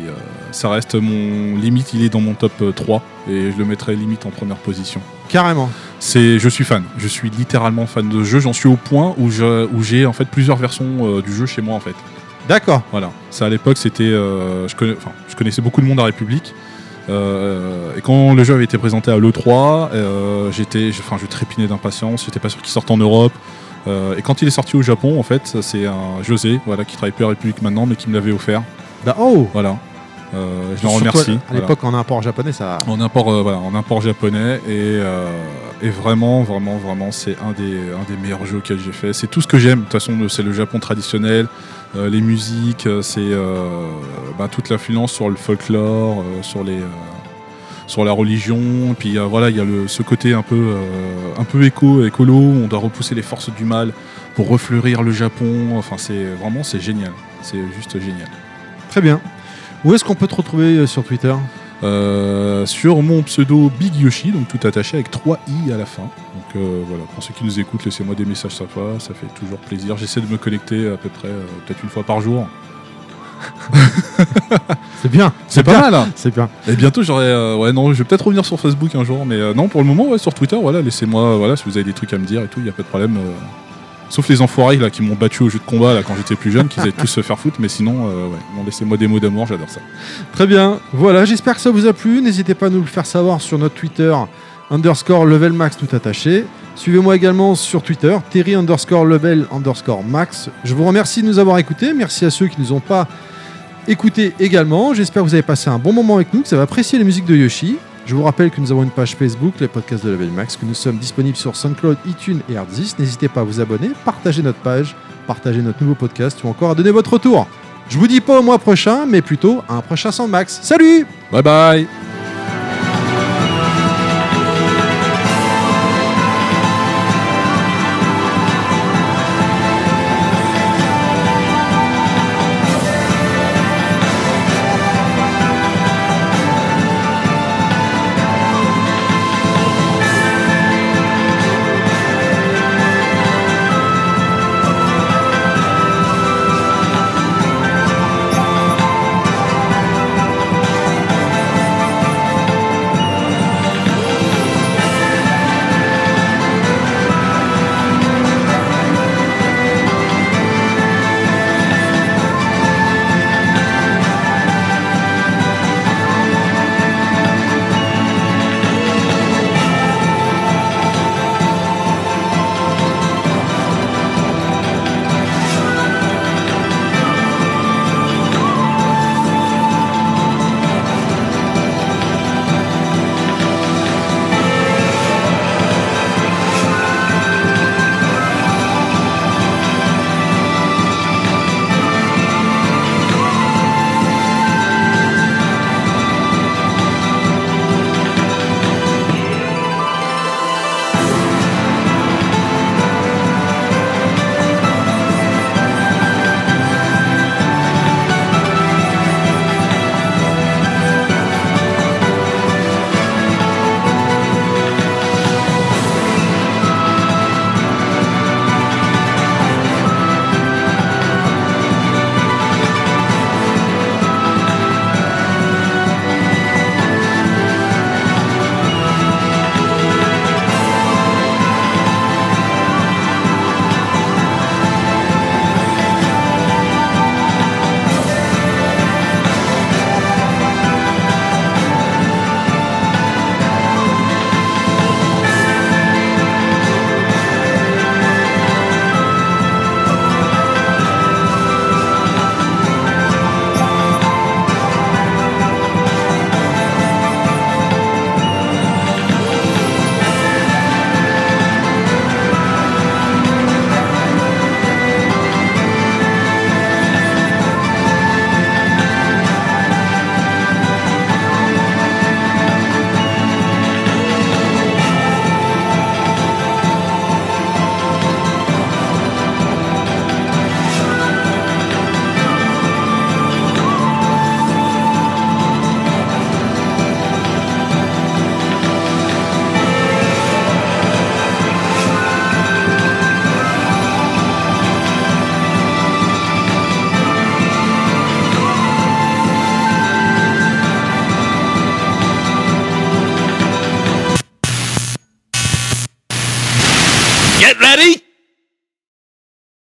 Speaker 2: ça reste mon limite, il est dans mon top euh, 3 et je le mettrai limite en première position.
Speaker 1: Carrément.
Speaker 2: C'est je suis fan, je suis littéralement fan de ce jeu, j'en suis au point où je où j'ai en fait plusieurs versions euh, du jeu chez moi en fait.
Speaker 1: D'accord.
Speaker 2: Voilà. Ça à l'époque c'était, euh, je, connais, enfin, je connaissais beaucoup de monde à République. Euh, et quand le jeu avait été présenté à l'E3, euh, j'étais, je- enfin, je trépignais d'impatience. J'étais pas sûr qu'il sorte en Europe. Et quand il est sorti au Japon, en fait, c'est un José, voilà, qui travaille plus à République maintenant, mais qui me l'avait offert.
Speaker 1: Da- oh
Speaker 2: Voilà. Euh, je l'en remercie.
Speaker 1: À
Speaker 2: Voilà.
Speaker 1: l'époque, en import japonais, ça.
Speaker 2: En import, euh, voilà, en import japonais et, euh, et vraiment, vraiment, vraiment, c'est un des, un des meilleurs jeux auxquels j'ai fait. C'est tout ce que j'aime. De toute façon, c'est le Japon traditionnel, les musiques, c'est bah, toute l'influence sur le folklore, sur les, sur la religion. Et puis voilà, il y a le, ce côté un peu, un peu éco, écolo. où On doit repousser les forces du mal pour refleurir le Japon. Enfin, c'est vraiment, c'est génial. C'est juste génial.
Speaker 1: Très bien. Où est-ce qu'on peut te retrouver euh, sur Twitter?
Speaker 2: Euh, sur mon pseudo Big Yoshi, donc tout attaché avec 3 i à la fin. Donc euh, voilà, pour ceux qui nous écoutent, laissez-moi des messages fois, ça fait toujours plaisir. J'essaie de me connecter à peu près euh, peut-être une fois par jour. *laughs*
Speaker 1: C'est bien.
Speaker 2: C'est pas
Speaker 1: bien.
Speaker 2: mal. hein.
Speaker 1: C'est bien.
Speaker 2: Et bientôt j'aurai, ouais non, je vais peut-être revenir sur Facebook un jour, mais euh, non pour le moment ouais, sur Twitter, voilà, laissez-moi, voilà, si vous avez des trucs à me dire et tout, il y a pas de problème. Sauf les enfoirés qui m'ont battu au jeu de combat là quand j'étais plus jeune, qui allaient tous se faire foutre, mais sinon, euh, ouais, bon, laissez-moi des mots d'amour, j'adore ça.
Speaker 1: Très bien. Voilà, j'espère que ça vous a plu. N'hésitez pas à nous le faire savoir sur notre Twitter underscore level max tout attaché. Suivez-moi également sur Twitter, Terry underscore level underscore max. Je vous remercie de nous avoir écoutés. Merci à ceux qui ne nous ont pas écoutés également. J'espère que vous avez passé un bon moment avec nous, que vous avez apprécié les musiques de Yoshi. Je vous rappelle que nous avons une page Facebook, les podcasts de Level Max, que nous sommes disponibles sur SoundCloud, iTunes et Ardzis. N'hésitez pas à vous abonner, partager notre page, partager notre nouveau podcast ou encore à donner votre retour. Je vous dis pas au mois prochain, mais plutôt à un prochain Soundmax. Salut
Speaker 2: Bye bye